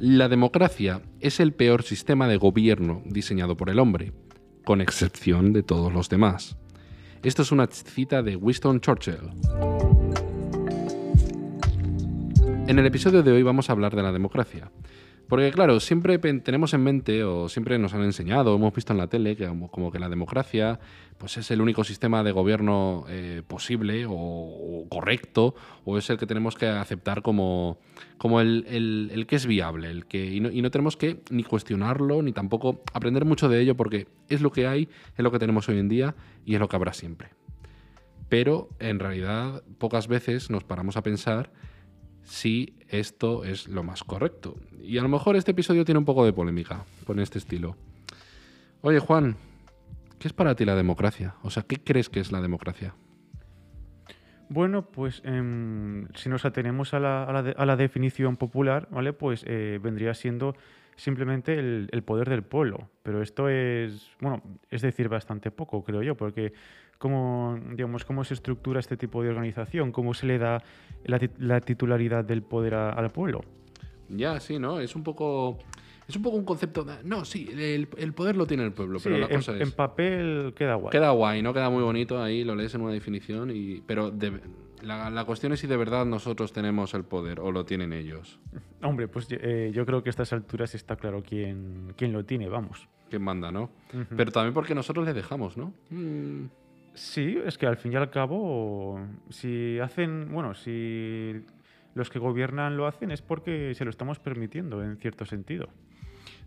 La democracia es el peor sistema de gobierno diseñado por el hombre, con excepción de todos los demás. Esto es una cita de Winston Churchill. En el episodio de hoy vamos a hablar de la democracia. Porque claro, siempre tenemos en mente o siempre nos han enseñado, hemos visto en la tele que como, que la democracia pues es el único sistema de gobierno eh, posible o, correcto o es el que tenemos que aceptar como, como el, que es viable el que, y, no, tenemos que ni cuestionarlo ni tampoco aprender mucho de ello porque es lo que hay, es lo que tenemos hoy en día y es lo que habrá siempre. Pero en realidad pocas veces nos paramos a pensar si esto es lo más correcto. Y a lo mejor este episodio tiene un poco de polémica con este estilo. Oye, Juan, ¿qué es para ti la democracia? O sea, ¿qué crees que es la democracia? Bueno, pues em, si nos atenemos a la, definición popular, ¿vale? Pues eh, vendría siendo simplemente el, el, poder del pueblo. Pero esto es, bueno, es decir, bastante poco, creo yo, porque cómo, digamos, cómo se estructura este tipo de organización, cómo se le da la, titularidad del poder al pueblo. Ya, sí, ¿no? Es un poco... Es un poco un concepto. no, sí, el, poder lo tiene el pueblo, pero la cosa es. En papel queda guay. Queda guay, ¿no? Queda muy bonito ahí, lo lees en una definición, y, pero la, cuestión es si de verdad nosotros tenemos el poder o lo tienen ellos. Hombre, pues eh, yo creo que a estas alturas está claro quién, quién lo tiene, vamos. Quién manda, ¿no? Pero también porque nosotros le dejamos, ¿no? Mm. Sí, es que al fin y al cabo, si hacen, bueno, si los que gobiernan lo hacen es porque se lo estamos permitiendo en cierto sentido.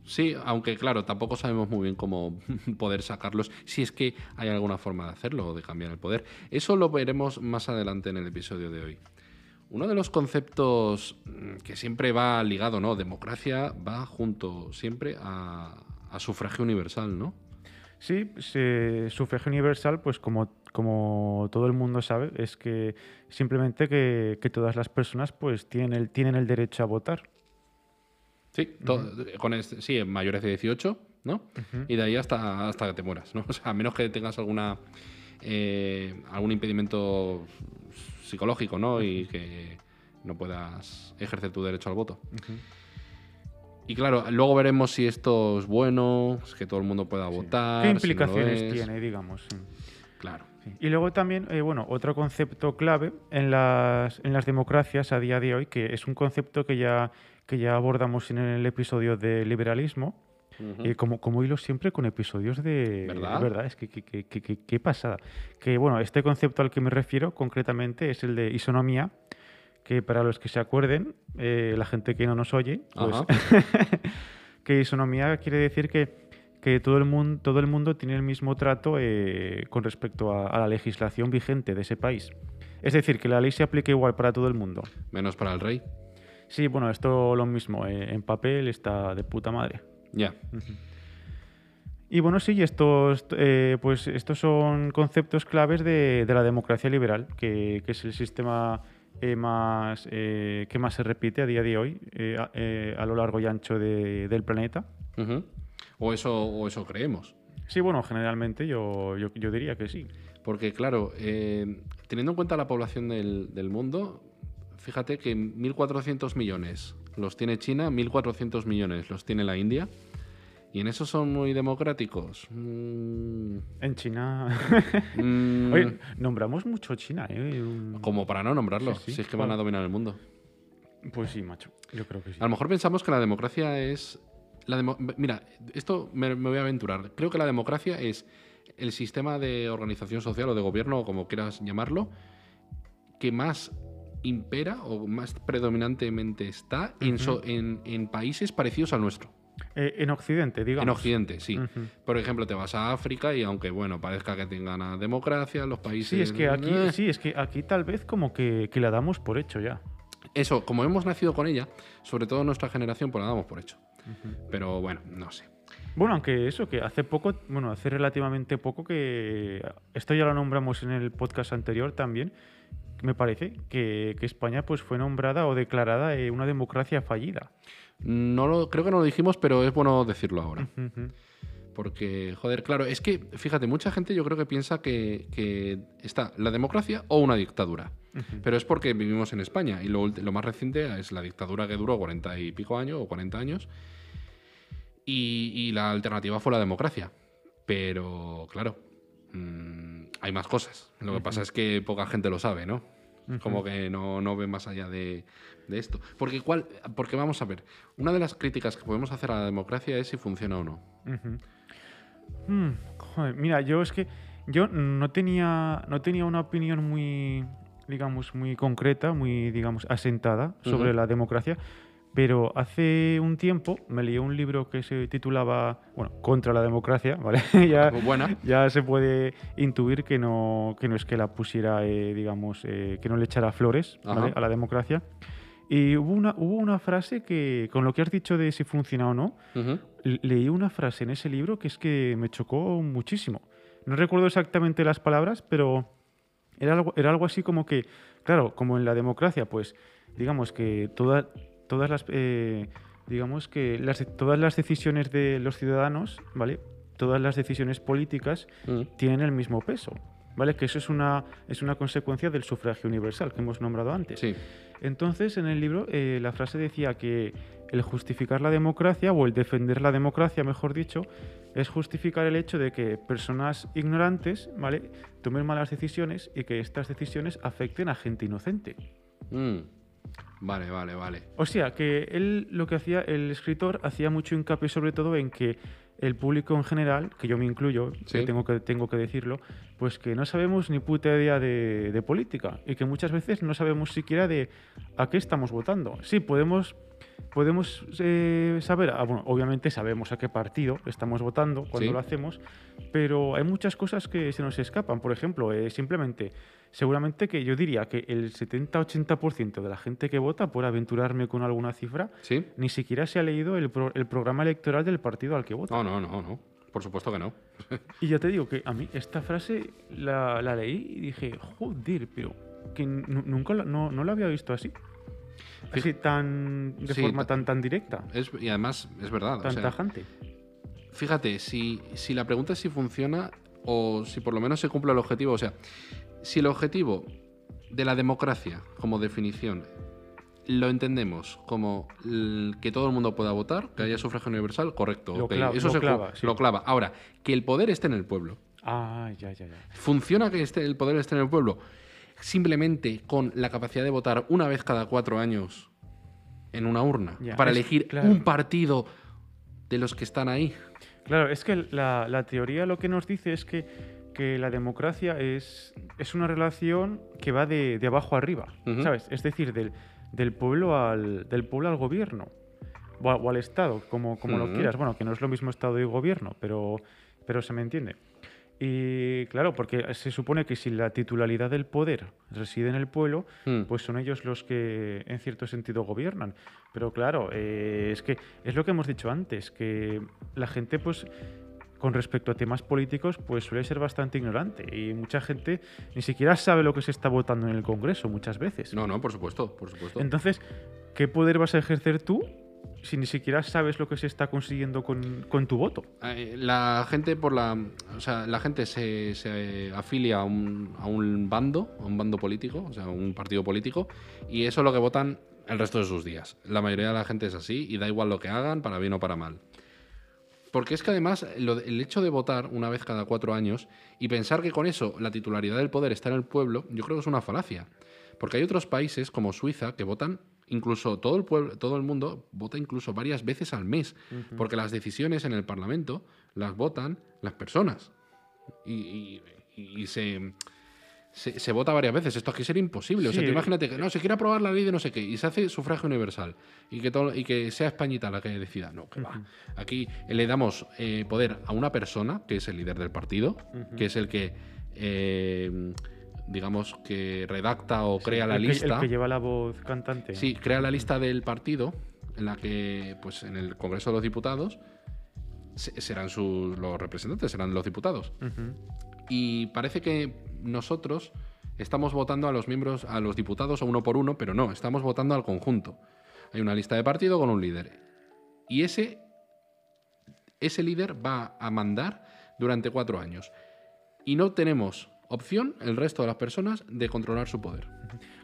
Sí, aunque claro, tampoco sabemos muy bien cómo poder sacarlos, si es que hay alguna forma de hacerlo o de cambiar el poder. Eso lo veremos más adelante en el episodio de hoy. Uno de los conceptos mm, que siempre va ligado, ¿no? Democracia va junto siempre a, a sufragio universal, ¿no? Sí, sufragio universal, pues como, como todo el mundo sabe, es que simplemente que, todas las personas pues tienen el, tienen el derecho a votar. Sí, con sí, mayores de 18, ¿no? Y de ahí hasta, hasta que te mueras, ¿no? O sea, a menos que tengas alguna eh, algún impedimento psicológico, ¿no? Y que no puedas ejercer tu derecho al voto. Y claro, luego veremos si esto es bueno, que todo el mundo pueda votar. ¿Qué implicaciones tiene, digamos? Claro. Y luego también, eh, bueno, otro concepto clave en las, en las democracias a día de hoy, que es un concepto que ya, que ya abordamos en el episodio de liberalismo, eh, como, como hilo siempre con episodios de... ¿Verdad? ¿Verdad? Es que qué pasada. Que bueno, este concepto al que me refiero concretamente es el de isonomía, que para los que se acuerden, eh, la gente que no nos oye, pues, que isonomía quiere decir que, que, todo, el mundo, todo el mundo tiene el mismo trato eh, con respecto a, la legislación vigente de ese país. Es decir, que la ley se aplica igual para todo el mundo. Menos para el rey. Sí, bueno, esto lo mismo. Eh, en papel está de puta madre. Ya. Y bueno, sí, estos, pues estos son conceptos claves de, de la democracia liberal, que, que es el sistema eh, más, eh, que más se repite a día de hoy eh, a, lo largo y ancho del planeta. o, eso, o eso creemos. Sí, bueno, generalmente yo, yo, diría que sí. Porque, claro, teniendo en cuenta la población del, del mundo, fíjate que 1.400 millones los tiene China, 1.400 millones los tiene la India. ¿Y en eso son muy democráticos? Mm. En China. Mm. Oye, nombramos mucho China, ¿eh? Como para no nombrarlo, si es que van a dominar el mundo. Pues sí, macho. Yo creo que sí. A lo mejor pensamos que la democracia es. La Mira, esto me, voy a aventurar. Creo que la democracia es el sistema de organización social o de gobierno, o como quieras llamarlo, que más impera o más predominantemente está en, en países parecidos al nuestro. Eh, en Occidente, digamos. En Occidente, sí. Por ejemplo, te vas a África y aunque, bueno, parezca que tengan democracia, los países... Sí, es que aquí, eh. sí, es que aquí tal vez como que, la damos por hecho ya. Eso, como hemos nacido con ella, sobre todo nuestra generación, pues la damos por hecho. Pero bueno, no sé. Bueno, aunque eso, que hace poco, bueno, hace relativamente poco que... Esto ya lo nombramos en el podcast anterior también, me parece, que, España pues fue nombrada o declarada eh, una democracia fallida. No lo, creo que no lo dijimos, pero es bueno decirlo ahora. Porque, joder, claro, es que, fíjate, mucha gente yo creo que piensa que, que está la democracia o una dictadura. Pero es porque vivimos en España y lo, lo, más reciente es la dictadura que duró cuarenta y pico años o 40 años y, y la alternativa fue la democracia. Pero, claro, mmm, hay más cosas. Lo que pasa es que poca gente lo sabe, ¿no? Como que no, no ve más allá de, de, esto. Porque, ¿cuál, porque vamos a ver, una de las críticas que podemos hacer a la democracia es si funciona o no. Uh -huh. mm, joder, mira, yo es que yo no tenía, no tenía una opinión muy, digamos, muy concreta, muy, digamos, asentada sobre uh -huh. la democracia. Pero hace un tiempo me leí un libro que se titulaba, bueno, Contra la democracia, ¿vale? ya, Buena. ya se puede intuir que no, que no es que la pusiera, eh, digamos, eh, que no le echara flores ¿vale? a la democracia. Y hubo una, hubo una frase que, con lo que has dicho de si funciona o no, uh -huh. leí una frase en ese libro que es que me chocó muchísimo. No recuerdo exactamente las palabras, pero era algo, era algo así como que, claro, como en la democracia, pues digamos que toda todas las eh, digamos que las, todas las decisiones de los ciudadanos, ¿vale? Todas las decisiones políticas mm. tienen el mismo peso, ¿vale? Que eso es una, es una consecuencia del sufragio universal que hemos nombrado antes. Sí. Entonces, en el libro, eh, la frase decía que el justificar la democracia, o el defender la democracia, mejor dicho, es justificar el hecho de que personas ignorantes, ¿vale? Tomen malas decisiones y que estas decisiones afecten a gente inocente. Mm. Vale, vale, vale. O sea, que él lo que hacía, el escritor, hacía mucho hincapié sobre todo en que el público en general, que yo me incluyo, ¿Sí? que tengo, que, tengo que decirlo, pues que no sabemos ni puta idea de, de, política y que muchas veces no sabemos siquiera de a qué estamos votando. Sí, podemos, podemos eh, saber, ah, bueno, obviamente sabemos a qué partido estamos votando cuando ¿Sí? lo hacemos, pero hay muchas cosas que se nos escapan. Por ejemplo, eh, simplemente seguramente que yo diría que el 70-80% de la gente que vota, por aventurarme con alguna cifra, ¿Sí? ni siquiera se ha leído el, pro, el, programa electoral del partido al que vota. No, no, no, no. Por supuesto que no. y ya te digo que a mí esta frase la, la leí y dije, joder, pero que nunca la, no, no la había visto así. Así tan de sí, forma tan tan directa. Es, y además es verdad. Tan o sea, tajante. Fíjate, si, si la pregunta es si funciona o si por lo menos se cumple el objetivo, o sea, si el objetivo de la democracia como definición lo entendemos como que todo el mundo pueda votar, que haya sufragio universal, correcto. Lo, clava, Eso lo se clava, sí. lo clava. Ahora, que el poder esté en el pueblo. Ah, ya, ya, ya. ¿Funciona que esté, el poder esté en el pueblo? Simplemente con la capacidad de votar una vez cada cuatro años en una urna para elegir claro. un partido de los que están ahí. Claro, es que la, la teoría lo que nos dice es que que la democracia es, es una relación que va de, de abajo arriba, uh -huh. ¿sabes? Es decir, del, del, pueblo al, del pueblo al gobierno o, a, o al Estado, como, como uh -huh. lo quieras. Bueno, que no es lo mismo Estado y gobierno, pero, pero se me entiende. Y claro, porque se supone que si la titularidad del poder reside en el pueblo, mm. pues son ellos los que en cierto sentido gobiernan. Pero claro, eh, es que es lo que hemos dicho antes, que la gente pues con respecto a temas políticos, pues suele ser bastante ignorante y mucha gente ni siquiera sabe lo que se está votando en el Congreso muchas veces. No, no, por supuesto, por supuesto. Entonces, ¿qué poder vas a ejercer tú si ni siquiera sabes lo que se está consiguiendo con, con tu voto? Eh, la gente por la, o sea, la gente se, se afilia a un, a un bando, a un bando político, o sea, a un partido político, y eso es lo que votan el resto de sus días. La mayoría de la gente es así y da igual lo que hagan, para bien o para mal. Porque es que además lo, el hecho de votar una vez cada cuatro años y pensar que con eso la titularidad del poder está en el pueblo, yo creo que es una falacia. Porque hay otros países como Suiza que votan incluso todo el pueblo, todo el mundo vota incluso varias veces al mes, uh -huh. porque las decisiones en el Parlamento las votan las personas y, y, y se, se, se, vota varias veces. Esto aquí sería imposible. Sí. O sea, imagínate que no se quiere aprobar la ley de no sé qué y se hace sufragio universal y que todo, y que sea Españita la que decida. No, que uh -huh. va. Aquí le damos eh, poder a una persona que es el líder del partido, uh -huh. que es el que eh, digamos, que redacta o crea la el lista. Que, el que lleva la voz cantante. Sí, crea la lista del partido, en la que, pues, en el Congreso de los Diputados, serán sus, los representantes, serán los diputados. Uh -huh. Y parece que nosotros estamos votando a los miembros, a los diputados uno por uno, pero no, estamos votando al conjunto. Hay una lista de partido con un líder. Y ese ese líder va a mandar durante cuatro años. Y no tenemos opción, el resto de las personas, de controlar su poder.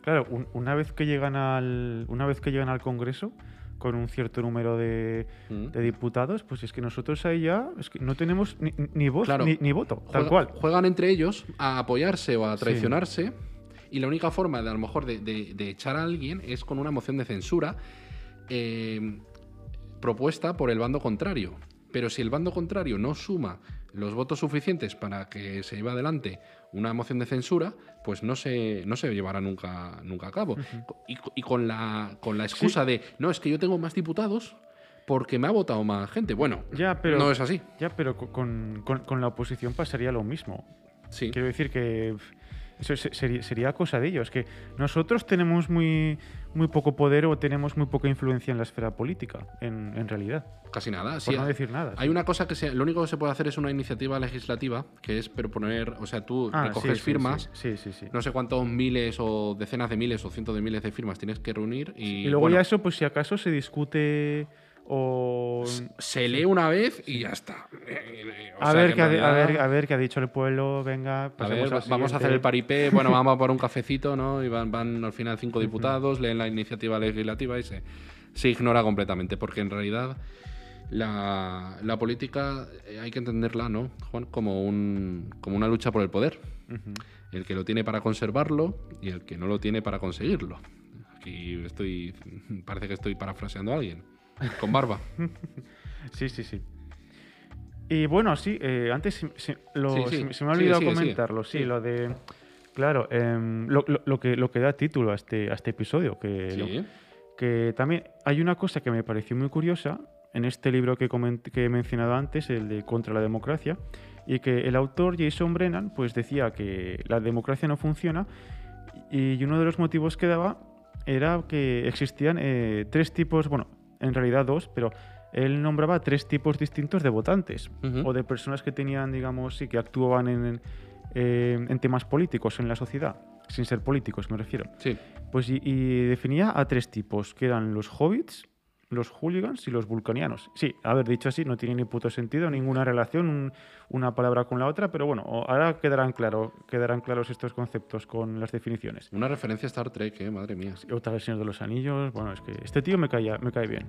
Claro, una, vez que llegan al, una vez que llegan al Congreso, con un cierto número de, mm. diputados, pues es que nosotros ahí ya es que no tenemos ni, voz ni, voto, tal cual. Juegan entre ellos a apoyarse o a traicionarse. Y la única forma de a lo mejor de, echar a alguien es con una moción de censura eh, propuesta por el bando contrario. Pero si el bando contrario no suma los votos suficientes para que se lleve adelante una moción de censura, pues no se, no se llevará nunca, nunca a cabo. y, con, la, con la excusa de, no, es que yo tengo más diputados porque me ha votado más gente. Bueno, ya, pero, no es así. Ya, pero con, con la oposición pasaría lo mismo. Sí. Quiero decir que eso sería, cosa de ellos, que nosotros tenemos muy, muy poco poder o tenemos muy poca influencia en la esfera política, en, realidad. Casi nada, Por no decir nada. Hay una cosa que se, lo único que se puede hacer es una iniciativa legislativa, que es proponer, o sea, tú ah, recoges firmas, no sé cuántos miles o decenas de miles o cientos de miles de firmas tienes que reunir y... Y luego ya eso, pues si acaso se discute o... Se lee una vez y ya está. a, ver qué a, ver, qué ha dicho el pueblo, venga. A ver, vamos a hacer el paripé, bueno, vamos por un cafecito, ¿no? Y van, van al final cinco diputados, leen la iniciativa legislativa y se, se ignora completamente, porque en realidad la, la, política eh, hay que entenderla, ¿no, Juan? Como, un, como una lucha por el poder. El que lo tiene para conservarlo y el que no lo tiene para conseguirlo. Aquí estoy, parece que estoy parafraseando a alguien. Con barba. sí, sí, sí. Y bueno, sí, eh, antes se, me ha olvidado comentarlo, sí, lo de... Claro, em, lo, que, lo que da título a este, a este episodio, que, que también hay una cosa que me pareció muy curiosa en este libro que, que he mencionado antes, el de Contra la Democracia, y que el autor Jason Brennan pues decía que la democracia no funciona y uno de los motivos que daba era que existían eh, tres tipos, bueno, en realidad dos, pero él nombraba tres tipos distintos de votantes o de personas que tenían, digamos, sí, que actuaban en, eh, en temas políticos en la sociedad, sin ser políticos, me refiero. Sí. Pues y, definía a tres tipos, que eran los hobbits, los hooligans y los vulcanianos. Sí, haber dicho así no tiene ni puto sentido, ninguna relación una palabra con la otra, pero bueno, ahora quedarán, claro, quedarán claros estos conceptos con las definiciones. Una referencia a Star Trek, ¿eh? madre mía. otra vez Señor de los Anillos, bueno, es que este tío me cae, me cae bien.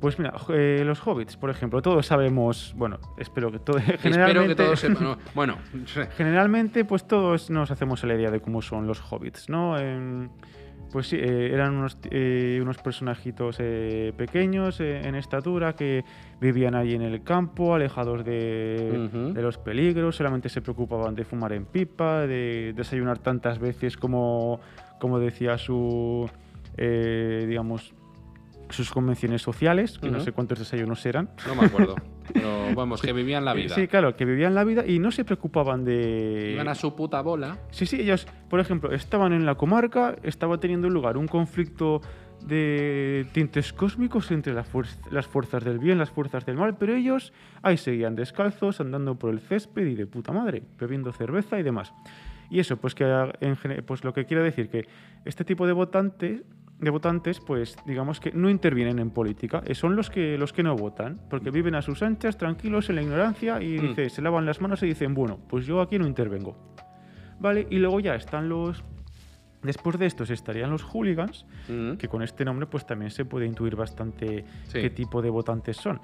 Pues mira, eh, los hobbits, por ejemplo, todos sabemos, bueno, espero que todos, generalmente, espero que todos sepan, bueno, generalmente pues todos nos hacemos la idea de cómo son los hobbits, ¿no? Pues sí, eh, eran unos, eh, unos personajitos eh, pequeños en estatura que vivían allí en el campo, alejados de, de, los peligros, solamente se preocupaban de fumar en pipa, de desayunar tantas veces como, como decía su, digamos, sus convenciones sociales, que no sé cuántos desayunos eran. No me acuerdo. Pero vamos, que vivían la vida. Sí, claro, que vivían la vida y no se preocupaban de. Iban a su puta bola. Sí, sí, ellos, por ejemplo, estaban en la comarca, estaba teniendo lugar un conflicto de tintes cósmicos entre las fuerzas del bien, las fuerzas del mal, pero ellos ahí seguían descalzos, andando por el césped y de puta madre, bebiendo cerveza y demás. Y eso, pues que en, pues lo que quiero decir que este tipo de votantes de votantes, pues digamos que no intervienen en política, eh, son los que, los que no votan, porque viven a sus anchas, tranquilos, en la ignorancia y mm. dice, se lavan las manos y dicen, bueno, pues yo aquí no intervengo. ¿Vale? Y luego ya están los... Después de estos estarían los hooligans, mm. que con este nombre pues también se puede intuir bastante qué tipo de votantes son.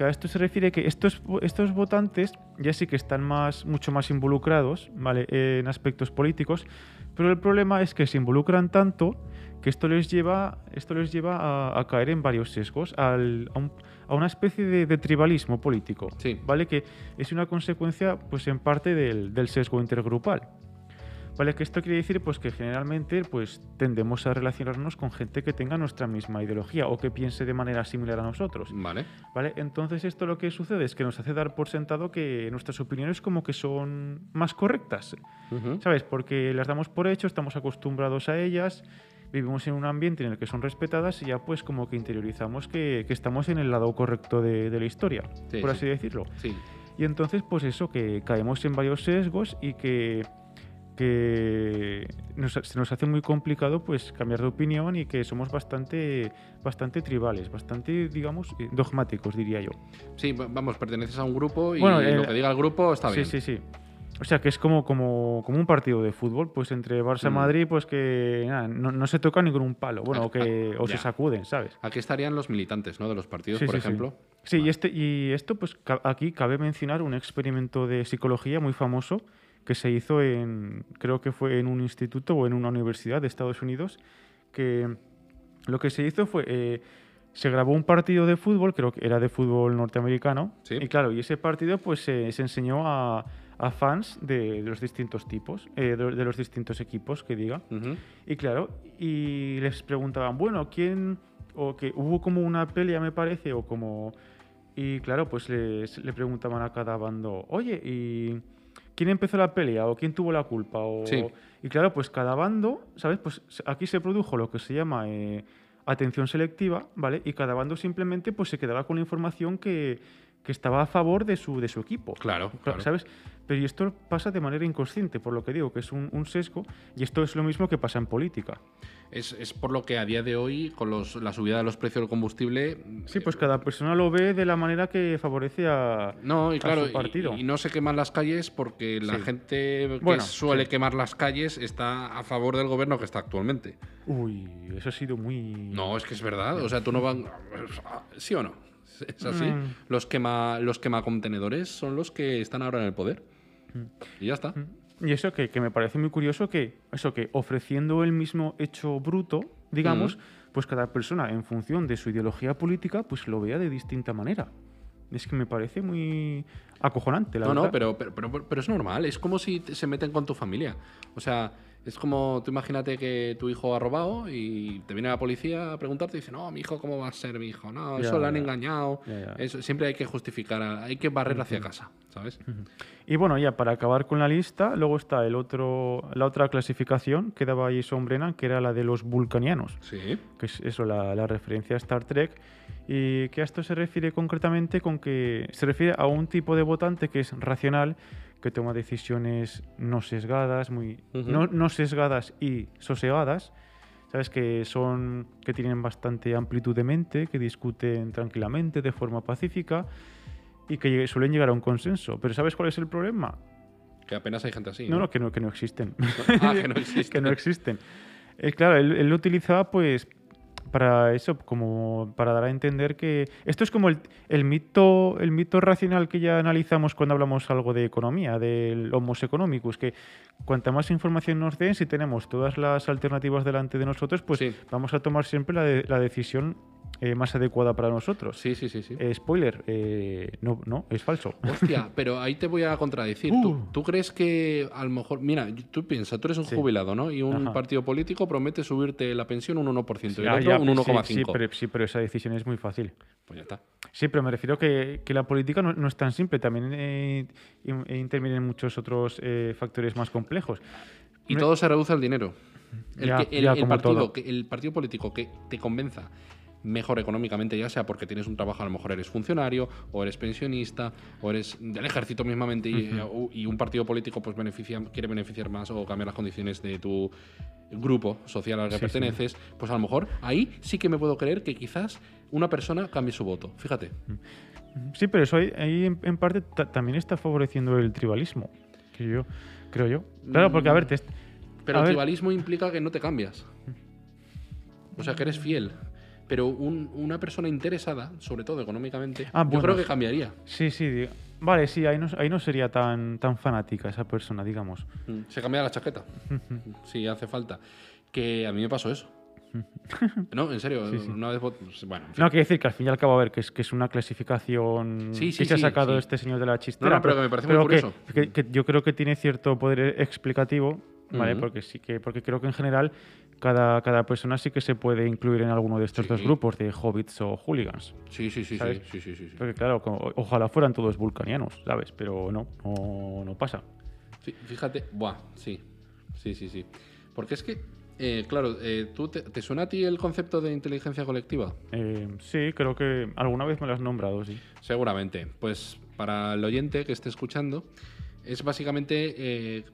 A esto se refiere que estos, estos votantes ya sí que están más, mucho más involucrados ¿vale? en aspectos políticos, pero el problema es que se involucran tanto que esto les lleva, esto les lleva a, caer en varios sesgos, a, una especie de, tribalismo político, ¿vale? Que es una consecuencia, pues en parte del, del, sesgo intergrupal. ¿Vale? Que esto quiere decir pues que generalmente pues tendemos a relacionarnos con gente que tenga nuestra misma ideología o que piense de manera similar a nosotros. Vale. ¿Vale? Entonces esto lo que sucede es que nos hace dar por sentado que nuestras opiniones como que son más correctas. ¿Sabes? Porque las damos por hecho, estamos acostumbrados a ellas vivimos en un ambiente en el que son respetadas y ya pues como que interiorizamos que, que estamos en el lado correcto de, de la historia, por así decirlo. Sí. Y entonces pues eso, que caemos en varios sesgos y que, que se nos hace muy complicado pues cambiar de opinión y que somos bastante bastante tribales, bastante digamos eh, dogmáticos diría yo. Sí, vamos, perteneces a un grupo y lo que diga el grupo está bien. Sí, sí, sí. O sea, que es como, como, como un partido de fútbol, pues entre Barça y mm. Madrid, pues que no, se toca ni con un palo, bueno, o, que, o se sacuden, ¿sabes? Aquí estarían los militantes, ¿no? De los partidos, por ejemplo. Sí, y, este, y esto, pues aquí cabe mencionar un experimento de psicología muy famoso que se hizo en, creo que fue en un instituto o en una universidad de Estados Unidos, que lo que se hizo fue, eh, se grabó un partido de fútbol, creo que era de fútbol norteamericano, y claro, y ese partido pues se enseñó a, a fans de, los distintos tipos, eh, de, los distintos equipos, que diga. Y claro, y les preguntaban, bueno, ¿quién...? O que hubo como una pelea, me parece, o como... Y claro, pues le preguntaban a cada bando, oye, ¿y quién empezó la pelea? ¿O quién tuvo la culpa? O, Y claro, pues cada bando, ¿sabes? Pues aquí se produjo lo que se llama... Eh, atención selectiva, ¿vale? Y cada bando simplemente pues se quedaba con la información que, que estaba a favor de su, de su equipo. Claro, claro. ¿Sabes? Pero esto pasa de manera inconsciente, por lo que digo, que es un, sesgo, y esto es lo mismo que pasa en política. Es, por lo que a día de hoy, con la subida de los precios del combustible... Sí, pues cada persona lo ve de la manera que favorece a, no, y claro, su partido. Y, no se queman las calles porque la gente que suele quemar las calles está a favor del gobierno que está actualmente. Uy, eso ha sido muy... No, es que es verdad. O sea, tú no vas... ¿Sí o no? Es así. Mm. Los, quema, los quemacontenedores son los que están ahora en el poder. Y ya está. Y eso que, me parece muy curioso que, eso que ofreciendo el mismo hecho bruto, digamos, pues cada persona en función de su ideología política, pues lo vea de distinta manera. Es que me parece muy acojonante, la verdad. No, pero, pero, pero, pero, es normal. Es como si se meten con tu familia. O sea, es como, tú imagínate que tu hijo ha robado y te viene la policía a preguntarte y dice, no, mi hijo, ¿cómo va a ser mi hijo? No, eso lo han engañado. Eso, siempre hay que justificar, hay que barrer hacia casa, ¿sabes? Y bueno, ya para acabar con la lista, luego está el otro, la otra clasificación que daba ahí Sombrena, que era la de los vulcanianos. Sí. Que es eso, la, la referencia a Star Trek. Y que a esto se refiere concretamente con que se refiere a un tipo de votante que es racional que toma decisiones no sesgadas, muy no, sesgadas y sosegadas, sabes que son que tienen bastante amplitud de mente, que discuten tranquilamente de forma pacífica y que suelen llegar a un consenso. Pero ¿sabes cuál es el problema? Que apenas hay gente así. No, no, que no, que no existen. ah, que no existen. que no existen. Eh, claro, él, él, lo utilizaba pues para eso, como para dar a entender que esto es como el, mito, el mito racional que ya analizamos cuando hablamos algo de economía, del homos economicus, que cuanta más información nos den, si tenemos todas las alternativas delante de nosotros, pues vamos a tomar siempre la, la decisión eh, más adecuada para nosotros. Sí, sí, sí. sí. Eh, spoiler, eh, no, no, es falso. Hostia, pero ahí te voy a contradecir. Uh. ¿Tú, crees que a lo mejor, mira, tú piensas, tú eres un jubilado, ¿no? Y un partido político promete subirte la pensión un 1% y el otro un 1,5%. Sí, pero, sí, pero esa decisión es muy fácil. Pues ya está. Sí, pero me refiero que, que la política no, es tan simple, también intervienen muchos otros factores más complejos. Y todo se reduce al dinero. El, el, partido, el partido político que te convenza mejor económicamente, ya sea porque tienes un trabajo, a lo mejor eres funcionario, o eres pensionista, o eres del ejército mismamente, y, un partido político pues beneficia, quiere beneficiar más o cambiar las condiciones de tu grupo social al que perteneces, pues a lo mejor ahí sí que me puedo creer que quizás una persona cambie su voto. Fíjate. Sí, pero eso ahí, en, parte también está favoreciendo el tribalismo, que yo creo yo. Claro, porque a ver, pero el tribalismo implica que no te cambias. O sea, que eres fiel pero una persona interesada, sobre todo económicamente, ah, yo creo que cambiaría. Sí, sí. Vale, sí, ahí no, ahí no sería tan, tan fanática esa persona, digamos. Mm, se cambia la chaqueta. sí, hace falta. Que a mí me pasó eso. no, en serio, una vez. Bueno, No, quiere decir que al fin y al cabo, a ver, que es, que es una clasificación que se ha sacado este señor de la chistera. No, pero, que me parece muy curioso. Que, yo creo que tiene cierto poder explicativo, ¿vale? Porque sí que, porque creo que en general cada, cada persona sí que se puede incluir en alguno de estos dos grupos, de hobbits o hooligans. Sí, sí, sí, sí, sí, sí, Porque claro, ojalá fueran todos vulcanianos, ¿sabes? Pero no, no, pasa. Fíjate, buah, sí, sí, sí, sí. Porque es que, eh, claro, eh, ¿tú te, suena a ti el concepto de inteligencia colectiva? Eh, sí, creo que alguna vez me lo has nombrado, sí. Seguramente. Pues para el oyente que esté escuchando, es básicamente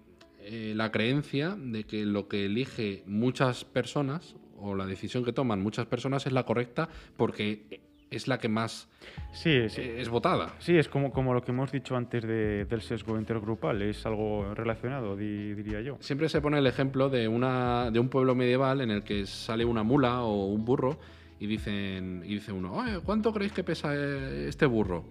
eh, la creencia de que lo que elige muchas personas o la decisión que toman muchas personas es la correcta porque es la que más sí, es votada. Sí, es como, como lo que hemos dicho antes del sesgo intergrupal, es algo relacionado, diría yo. Siempre se pone el ejemplo de, una, de un pueblo medieval en el que sale una mula o un burro y, dicen, y dice uno, ¿cuánto creéis que pesa eh, este burro?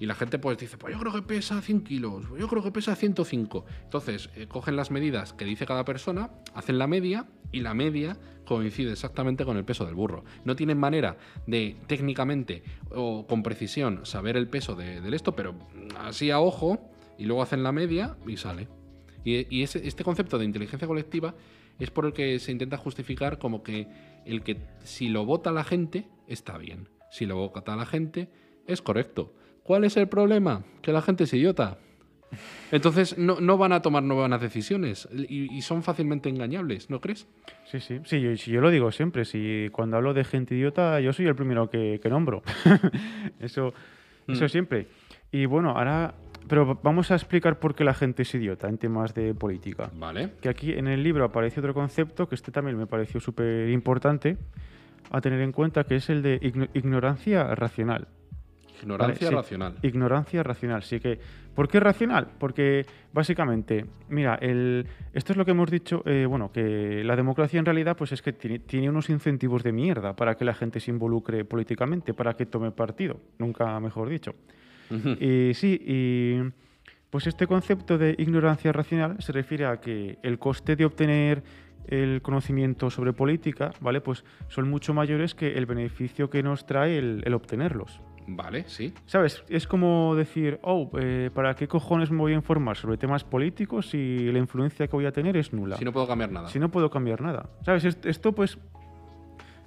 Y la gente pues dice, pues yo creo que pesa 100 kilos, yo creo que pesa 105. Entonces, eh, cogen las medidas que dice cada persona, hacen la media y la media coincide exactamente con el peso del burro. No tienen manera de técnicamente o con precisión saber el peso del esto, pero así a ojo y luego hacen la media y sale. Y, este concepto de inteligencia colectiva es por el que se intenta justificar como que el que si lo vota la gente está bien, si lo vota la gente es correcto. ¿Cuál es el problema? Que la gente es idiota. Entonces no, van a tomar nuevas decisiones y, son fácilmente engañables, ¿no crees? Sí, sí, sí yo, yo, lo digo siempre, si cuando hablo de gente idiota yo soy el primero que, nombro. eso, eso mm. siempre. Y bueno, ahora, pero vamos a explicar por qué la gente es idiota en temas de política. Vale. Que aquí en el libro aparece otro concepto que este también me pareció súper importante a tener en cuenta, que es el de ignorancia racional. Ignorancia racional. Ignorancia racional, sí que. ¿Por qué racional? Porque básicamente, mira, el, esto es lo que hemos dicho, eh, bueno, que la democracia en realidad pues es que tiene, unos incentivos de mierda para que la gente se involucre políticamente, para que tome partido, nunca mejor dicho. y sí, y pues este concepto de ignorancia racional se refiere a que el coste de obtener el conocimiento sobre política, ¿vale? Pues son mucho mayores que el beneficio que nos trae el obtenerlos. Vale, sí. ¿Sabes? Es como decir, oh, eh, ¿para qué cojones me voy a informar sobre temas políticos si la influencia que voy a tener es nula? Si no puedo cambiar nada. Si no puedo cambiar nada. ¿Sabes? Esto pues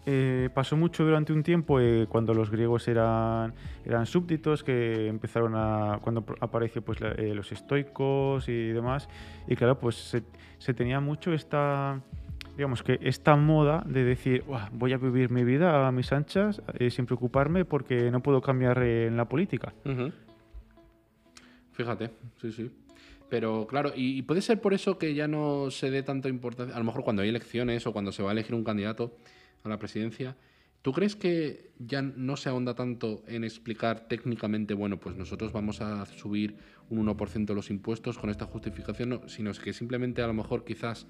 eh, pasó mucho durante un tiempo eh, cuando los griegos eran, eran súbditos, que empezaron a. cuando apareció pues, los estoicos y demás. Y claro, pues se, se tenía mucho esta digamos que esta moda de decir, voy a vivir mi vida a mis anchas eh, sin preocuparme porque no puedo cambiar eh, en la política. Fíjate, sí, sí. Pero claro, y, puede ser por eso que ya no se dé tanta importancia, a lo mejor cuando hay elecciones o cuando se va a elegir un candidato a la presidencia, ¿Tú crees que ya no se ahonda tanto en explicar técnicamente, bueno, pues nosotros vamos a subir un 1% los impuestos con esta justificación, sino que simplemente a lo mejor quizás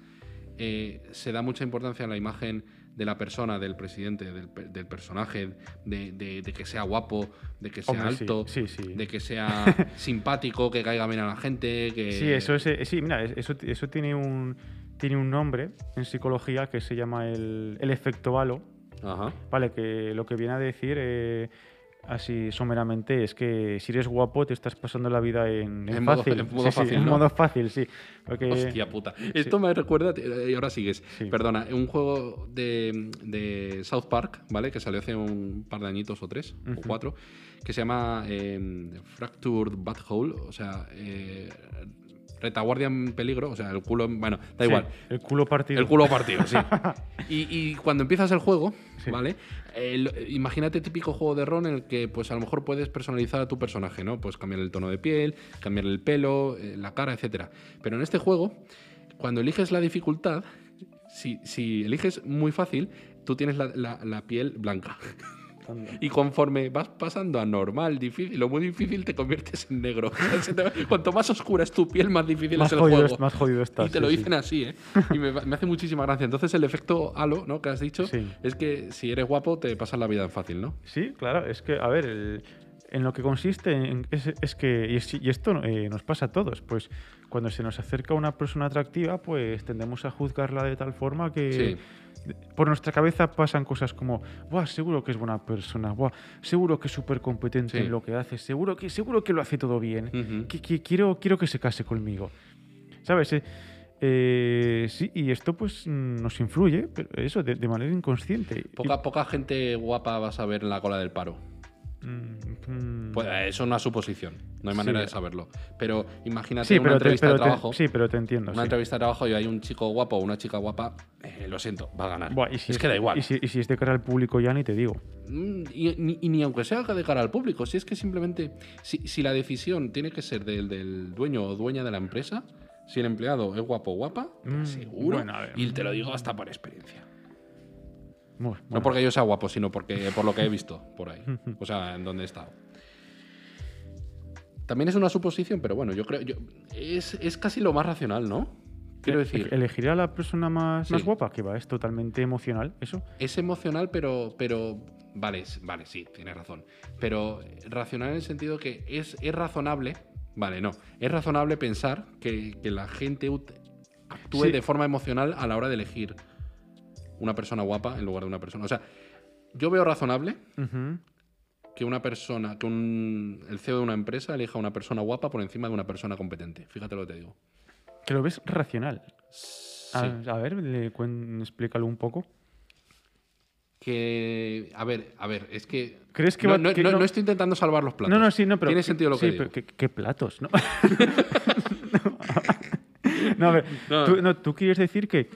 eh, se da mucha importancia a la imagen de la persona, del presidente, del, personaje, de, que sea guapo, de que sea alto, de que sea simpático, que caiga bien a la gente. Que... Sí, eso es, eh, sí, mira, eso, eso tiene un tiene un nombre en psicología que se llama el, efecto halo. Vale, que lo que viene a decir eh, así someramente es que si eres guapo te estás pasando la vida en, fácil. en modo fácil, en modo fácil, sí. Hostia puta. Esto me recuerda, y ahora sigues, perdona, un juego de, South Park, ¿vale? Que salió hace un par de añitos o tres, o cuatro, que se llama eh, Fractured Butthole, o sea, eh, retaguardia en peligro, o sea, el culo, bueno, da igual. El culo partido. El culo partido, sí. y, cuando empiezas el juego, ¿vale? imagínate típico juego de rol en el que, pues a lo mejor puedes personalizar a tu personaje, ¿no? Puedes cambiar el tono de piel, cambiar el pelo, eh, la cara, etcétera. Pero en este juego, cuando eliges la dificultad, si, si eliges muy fácil, tú tienes la piel blanca. Y conforme vas pasando a normal, difícil o muy difícil, te conviertes en negro. Cuanto más oscura es tu piel, más difícil es el juego. más jodido estás. Y te lo dicen así, ¿eh? Y me, hace muchísima gracia. Entonces, el efecto halo, ¿no? Que has dicho, es que si eres guapo, te pasas la vida en fácil, ¿no? Sí, claro. Es que, a ver, en lo que consiste es, que, y, esto eh, nos pasa a todos, pues cuando se nos acerca una persona atractiva, pues tendemos a juzgarla de tal forma que por nuestra cabeza pasan cosas como, Buah, seguro que es buena persona, Buah, seguro que es súper competente en lo que hace, seguro que, seguro que lo hace todo bien, que, quiero, quiero que se case conmigo. ¿Sabes? Eh, eh, sí, y esto pues nos influye, pero eso, de, manera inconsciente. Poca, poca gente guapa vas a ver en la cola del paro. Mm, pues eso es una suposición, no hay manera de saberlo. Pero imagínate una entrevista de trabajo. sí, pero te entiendo. Una entrevista de trabajo y hay un chico guapo o una chica guapa, eh, lo siento, va a ganar. es que da igual. Y si, es de cara al público ya ni te digo. Mm, y, ni aunque sea de cara al público, si es que simplemente, si, la decisión tiene que ser del, dueño o dueña de la empresa, si el empleado es guapo o guapa, Mm, seguro. bueno, y te lo digo hasta por experiencia. Bueno, No porque yo sea guapo, sino porque por lo que he visto por ahí. O sea, en donde he estado. También es una suposición, pero bueno, yo creo. yo- es, es casi lo más racional, ¿no? Quiero decir, Elegir a la persona más, más guapa, que va, es totalmente emocional, eso. es emocional, pero. pero vale, vale, sí, tienes razón. Pero racional en el sentido que es, es razonable. Vale, no. Es razonable pensar que, que la gente actúe Sí. de forma emocional a la hora de elegir una persona guapa en lugar de una persona. O sea, yo veo razonable que una persona, que un, el CEO de una empresa elija a una persona guapa por encima de una persona competente. Fíjate lo que te digo. Que lo ves racional. Sí. A, a ver, le cuen- explícalo un poco. Que, a ver, a ver, es que... ¿Crees que no, va- no- que no- estoy intentando salvar los platos. No, no, sí, no, pero. Tiene que- sentido lo que sí, digo. pero ¿qué, qué platos, ¿no? no, a ver. Tú, no, tú quieres decir que,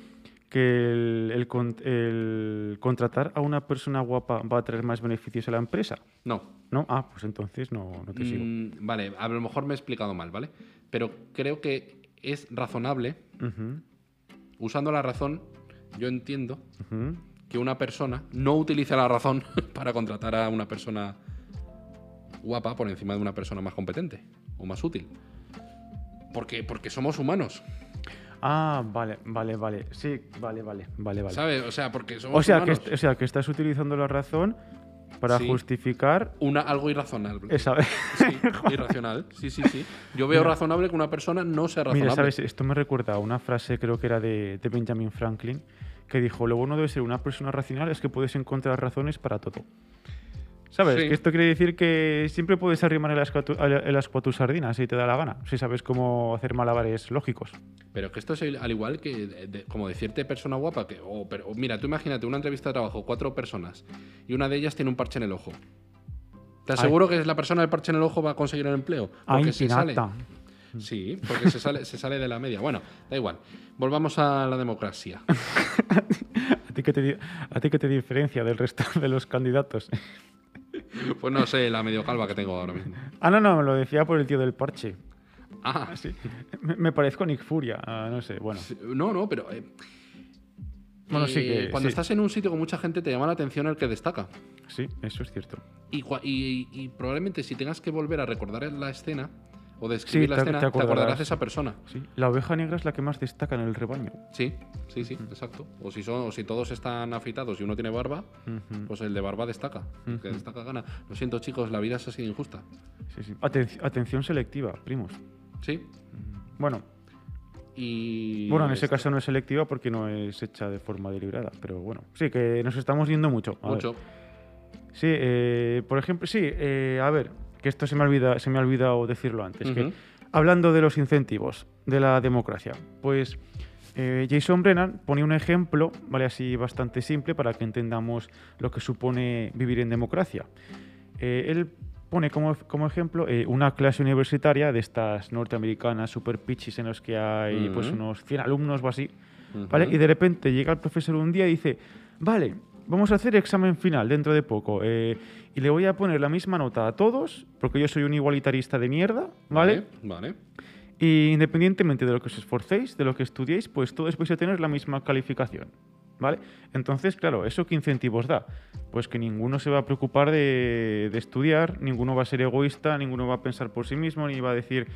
que el, el con- el contratar a una persona guapa va a traer más beneficios a la empresa. No. ¿No? Ah, pues entonces no, no te sigo. Mm, vale, a lo mejor me he explicado mal, ¿vale? Pero creo que es razonable, usando la razón, yo entiendo que una persona no utiliza la razón para contratar a una persona guapa por encima de una persona más competente o más útil. Porque, porque somos humanos, Ah, vale, vale, vale. Sí, vale, vale, vale, vale. ¿sabes? O sea, porque somos O sea, que, humanos. o sea, que estás utilizando la razón para Sí. justificar Una, algo irrazonable. esa... Sí, irracional. Sí, sí, sí. Yo veo razonable que una persona no sea razonable. Mira, sabes, esto me recuerda a una frase, creo que era de, de Benjamin Franklin, que dijo, lo bueno de ser una persona racional es que puedes encontrar razones para todo. ¿Sabes? Sí. Que esto quiere decir que siempre puedes arrimar el asco a tu, el asco a tu sardina si te da la gana, si sabes cómo hacer malabares lógicos. Pero que esto es al igual que, de- como decirte persona guapa, que, o, pero, o mira, tú imagínate una entrevista de trabajo, cuatro personas, y una de ellas tiene un parche en el ojo. ¿Te aseguro que la persona del parche en el ojo va a conseguir el empleo? Ay, Porque se sale. Sí, porque se sale, se sale de la media. Bueno, da igual. Volvamos a la democracia. ¿A ti, qué te, ¿A ti qué te diferencia del resto de los candidatos? Pues no sé, la medio calva que tengo ahora mismo. ah, no, no, me lo decía por el tío del parche. Ah, Sí. Me, me parezco Nick Furia, ah, no sé, bueno. no, no, pero... eh, Bueno, sí eh, que- Cuando sí. estás en un sitio con mucha gente te llama la atención el que destaca. Sí, eso es cierto. Y, cua- y- y probablemente si tengas que volver a recordar la escena o describir Sí, la te- escena, te te acordarás. acordarás. de esa persona. Sí. La oveja negra es la que más destaca en el rebaño. Sí, sí, sí, exacto. O si, son, o si todos están afeitados y uno tiene barba, pues el de barba destaca. El que destaca gana. Lo siento, chicos, la vida es así de injusta. Sí, sí. Aten- atención selectiva, primos. Sí. Bueno, Y. bueno, en ese caso no es selectiva porque no es hecha de forma deliberada, pero bueno, sí, que nos estamos yendo mucho. A ver. Mucho. Sí, eh, por ejemplo, sí, eh, a ver, que esto se me, olvida, se me ha olvidado decirlo antes, que hablando de los incentivos de la democracia, pues eh, Jason Brennan pone un ejemplo, ¿vale? Así bastante simple para que entendamos lo que supone vivir en democracia. Eh, él pone como, como ejemplo eh, una clase universitaria de estas norteamericanas super pitches en los que hay pues unos 100 alumnos o así. ¿vale? Y de repente llega el profesor un día y dice, vale, vamos a hacer examen final dentro de poco eh, y le voy a poner la misma nota a todos porque yo soy un igualitarista de mierda, ¿vale? Vale. Y independientemente de lo que os esforcéis, de lo que estudiéis, pues todos vais a tener la misma calificación. ¿Vale? Entonces, claro, ¿eso qué incentivos da? Pues que ninguno se va a preocupar de, de estudiar, ninguno va a ser egoísta, ninguno va a pensar por sí mismo, ni va a decir,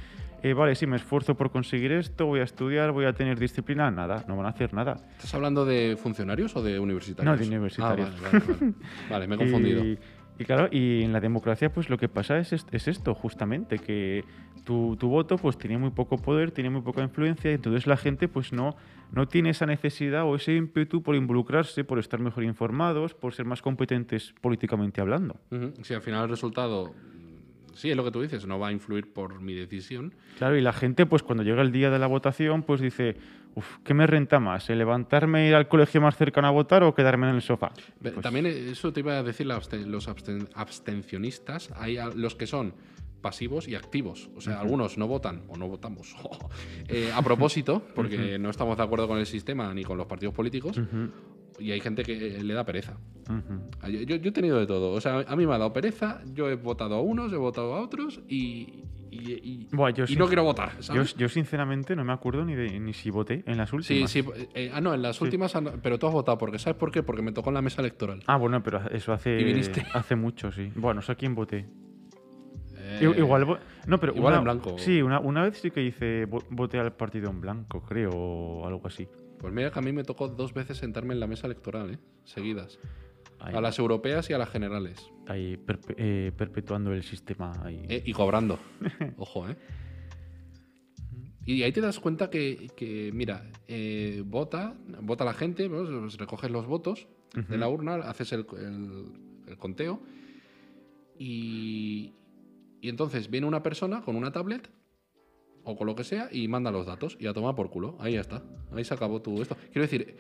eh, vale, sí, me esfuerzo por conseguir esto, voy a estudiar, voy a tener disciplina. Nada, no van a hacer nada. ¿Estás hablando de funcionarios o de universitarios? No, de universitarios. Ah, vale, vale, vale. Vale, me he confundido. Y, y claro, y en la democracia, pues lo que pasa es, es esto, justamente, que tu, tu voto pues tiene muy poco poder, tiene muy poca influencia, y entonces la gente pues no, no tiene esa necesidad o ese ímpetu por involucrarse, por estar mejor informados, por ser más competentes políticamente hablando. Ujú. Si al final el resultado. Sí, es lo que tú dices, no va a influir por mi decisión. Claro, y la gente, pues cuando llega el día de la votación, pues dice, uff, ¿qué me renta más? ¿El levantarme e ir al colegio más cercano a votar o quedarme en el sofá? Pues, También eso te iba a decir absten- los absten- abstencionistas. Hay los que son pasivos y activos. O sea, algunos no votan o no votamos eh, a propósito, porque no estamos de acuerdo con el sistema ni con los partidos políticos. Y hay gente que eh, le da pereza. Ah, Yo, yo- he tenido de todo. O sea, a mí me ha dado pereza, yo he votado a unos, he votado a otros y, y, Buah, yo y sí- no quiero votar. Yo, ¿sabes? yo sinceramente no me acuerdo ni de ni si voté en las Sí, últimas. sí. eh, ah, no, en las últimas. han- Pero tú has votado. porque ¿Sabes por qué? Porque me tocó en la mesa electoral. Ah, bueno, pero eso hace, ¿Y viniste? hace mucho, sí. Bueno, no sé a quién voté. Eh, Igual, no, pero igual una- en blanco. Sí, una, una vez sí que hice vo- voté al partido en blanco, creo, o algo así. Pues mira que a mí me tocó dos veces sentarme en la mesa electoral, ¿eh? Seguidas. Ahí, A las europeas y a las generales. ahí perpe- eh, perpetuando el sistema. Ahí. Eh, y cobrando. Ojo, ¿eh? Y ahí te das cuenta que, que, mira, eh, vota, vota la gente, ¿no? Pues recoges los votos de la urna, haces el, el- el conteo y, y entonces viene una persona con una tablet o con lo que sea y manda los datos y a tomar por culo. Ahí ya está. Ahí se acabó tu esto. Quiero decir,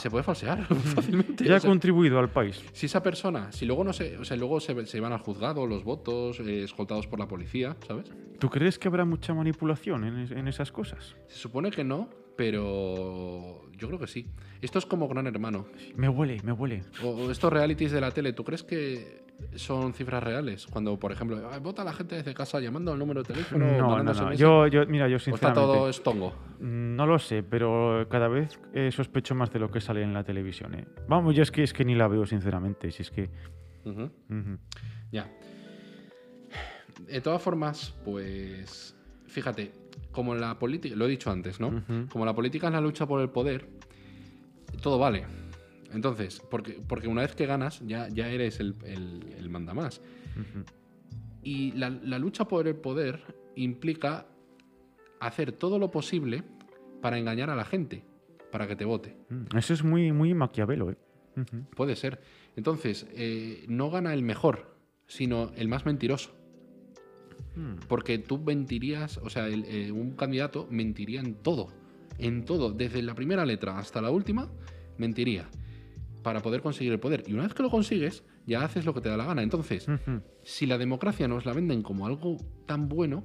se puede falsear fácilmente. Ya o ha sea, contribuido al país. si esa persona, si luego no se, o sea, luego se, se van al juzgado los votos, eh, escoltados por la policía, ¿sabes? ¿Tú crees que habrá mucha manipulación en esas cosas? Se supone que no, pero yo creo que sí. Esto es como Gran Hermano. Me huele, me huele. O, estos realities de la tele, ¿tú crees que son cifras reales? Cuando, por ejemplo, "Ah, vota la gente desde casa llamando al número de teléfono. No, no, no. SMS", Yo, yo, mira, yo ¿O está sinceramente... todo estongo? No lo sé, pero cada vez eh, sospecho más de lo que sale en la televisión. ¿eh? Vamos, yo es que, es que ni la veo, sinceramente. Si es que... Ya. De todas formas, pues. Fíjate, como en la política. Lo he dicho antes, ¿no? Como la política es la lucha por el poder, todo vale. Entonces, porque, porque una vez que ganas, ya, ya eres el, el, el mandamás. Y la, la lucha por el poder implica hacer todo lo posible para engañar a la gente, para que te vote. Mm, Eso es muy, muy maquiavelo, ¿eh? Puede ser. Entonces, eh, no gana el mejor, sino el más mentiroso. Mm. Porque tú mentirías, o sea, el- eh, un candidato mentiría en todo. En todo, desde la primera letra hasta la última, mentiría. Para poder conseguir el poder. Y una vez que lo consigues, ya haces lo que te da la gana. Entonces, si la democracia nos la venden como algo tan bueno,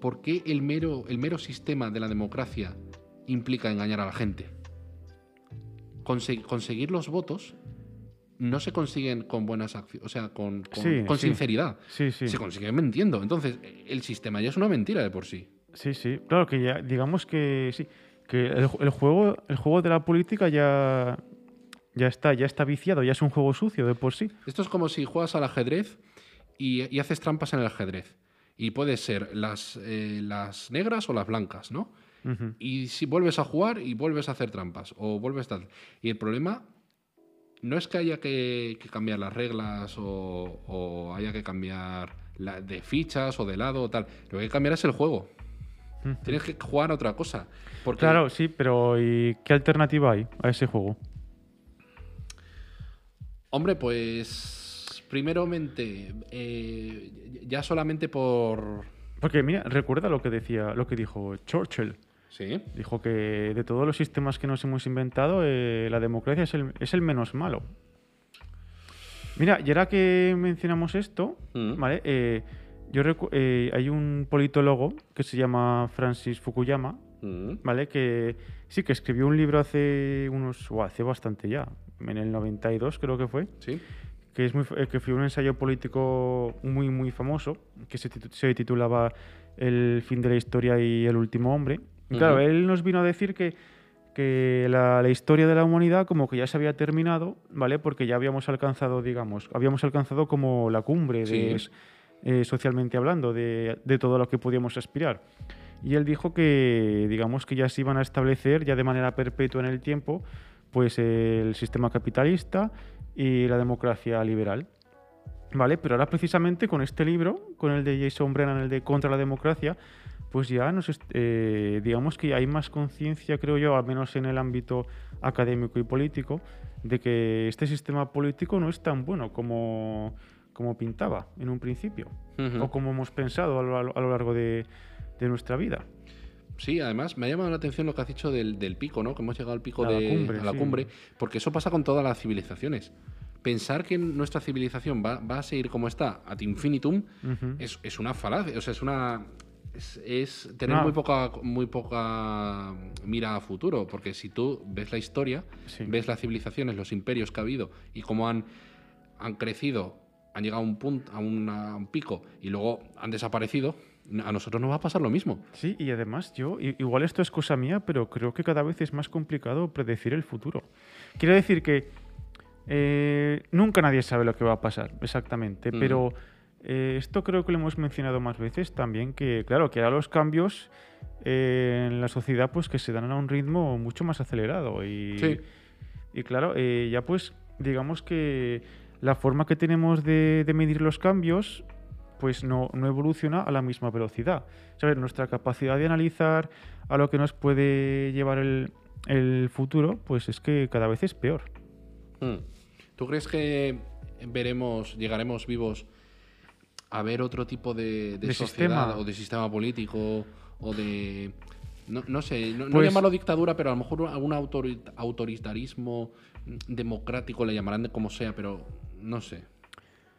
¿por qué el mero, el mero sistema de la democracia implica engañar a la gente? Conse- conseguir los votos no se consiguen con buenas acciones, o sea, con, con- Sí, con sí. sinceridad. Sí, sí. Se consiguen mintiendo. Entonces, el sistema ya es una mentira de por sí. Sí, sí. Claro que ya, digamos que sí. Que el, ju- el juego, el juego de la política ya, ya está, ya está viciado, ya es un juego sucio de por sí. Esto es como si juegas al ajedrez y, y haces trampas en el ajedrez. Y puede ser las, eh, las negras o las blancas, ¿no? Y si vuelves a jugar y vuelves a hacer trampas o vuelves tal. Y el problema no es que haya que, que cambiar las reglas o, o haya que cambiar la- de fichas o de lado o tal. Lo que hay que cambiar es el juego. Tienes que jugar a otra cosa. Porque, Claro, sí, pero ¿y qué alternativa hay a ese juego? hombre, pues primeramente, eh, ya solamente por... Porque mira, recuerda lo que decía, lo que dijo Churchill. Sí. Dijo que de todos los sistemas que nos hemos inventado, eh, la democracia es el, es el menos malo. Mira, y ahora que mencionamos esto, Mm. ¿vale? Eh, yo eh, hay un politólogo que se llama Francis Fukuyama, Mm. ¿vale? Que sí, que escribió un libro hace unos, o hace bastante ya, en el 92 creo que fue, Sí. que es muy, eh, que fue un ensayo político muy muy famoso que se titulaba El fin de la historia y el último hombre. Y claro, Ujú. él nos vino a decir que, que la, la historia de la humanidad como que ya se había terminado, ¿vale? Porque ya habíamos alcanzado, digamos, habíamos alcanzado como la cumbre de, Sí. eh, socialmente hablando de, de todo lo que podíamos aspirar. Y él dijo que, digamos, que ya se iban a establecer ya de manera perpetua en el tiempo, pues el sistema capitalista y la democracia liberal. ¿Vale? Pero ahora precisamente con este libro, con el de Jason Brennan, el de Contra la Democracia, pues ya nos, eh, digamos que hay más conciencia, creo yo, al menos en el ámbito académico y político, de que este sistema político no es tan bueno como, como pintaba en un principio, o como hemos pensado a lo, a lo- largo de, de nuestra vida. Sí, además me ha llamado la atención lo que has dicho del, del pico, ¿no? Que hemos llegado al pico A la de cumbre, a la sí. cumbre, porque eso pasa con todas las civilizaciones. Pensar que nuestra civilización va, va a seguir como está, ad infinitum, es, es una falacia, o sea, es una es, es tener No. muy poca muy poca mira a futuro, porque si tú ves la historia, Sí. ves las civilizaciones, los imperios que ha habido y cómo han han crecido han llegado a un, punto, a, un pico y luego han desaparecido, a nosotros nos va a pasar lo mismo. Sí, y además yo, igual esto es cosa mía, pero creo que cada vez es más complicado predecir el futuro. Quiero decir que eh, nunca nadie sabe lo que va a pasar, exactamente, pero eh, esto creo que lo hemos mencionado más veces también, que claro, que ahora los cambios eh, en la sociedad pues que se dan a un ritmo mucho más acelerado y, y claro, ya pues digamos que la forma que tenemos de, medir los cambios pues no, evoluciona a la misma velocidad. ¿Sabes? Nuestra capacidad de analizar a lo que nos puede llevar el, futuro, pues es que cada vez es peor. Hmm. ¿Tú crees que veremos, llegaremos vivos a ver otro tipo de, sociedad o de sistema político o de... No, sé, no, pues llamarlo dictadura, pero a lo mejor algún autoritarismo democrático, le llamarán de como sea, pero no sé.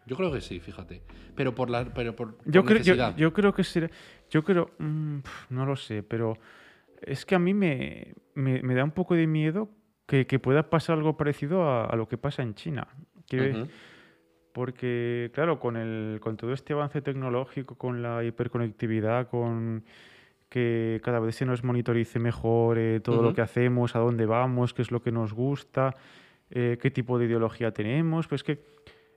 Yo creo que sí, fíjate. Pero por la pero por, yo, creo, yo, creo que será. Yo creo. Mm, no lo sé, pero es que a mí me, da un poco de miedo que, pueda pasar algo parecido a, lo que pasa en China. Porque, claro, con, el, con todo este avance tecnológico, con la hiperconectividad, con que cada vez se nos monitorice mejor eh, todo lo que hacemos, a dónde vamos, qué es lo que nos gusta, eh, qué tipo de ideología tenemos. Pues que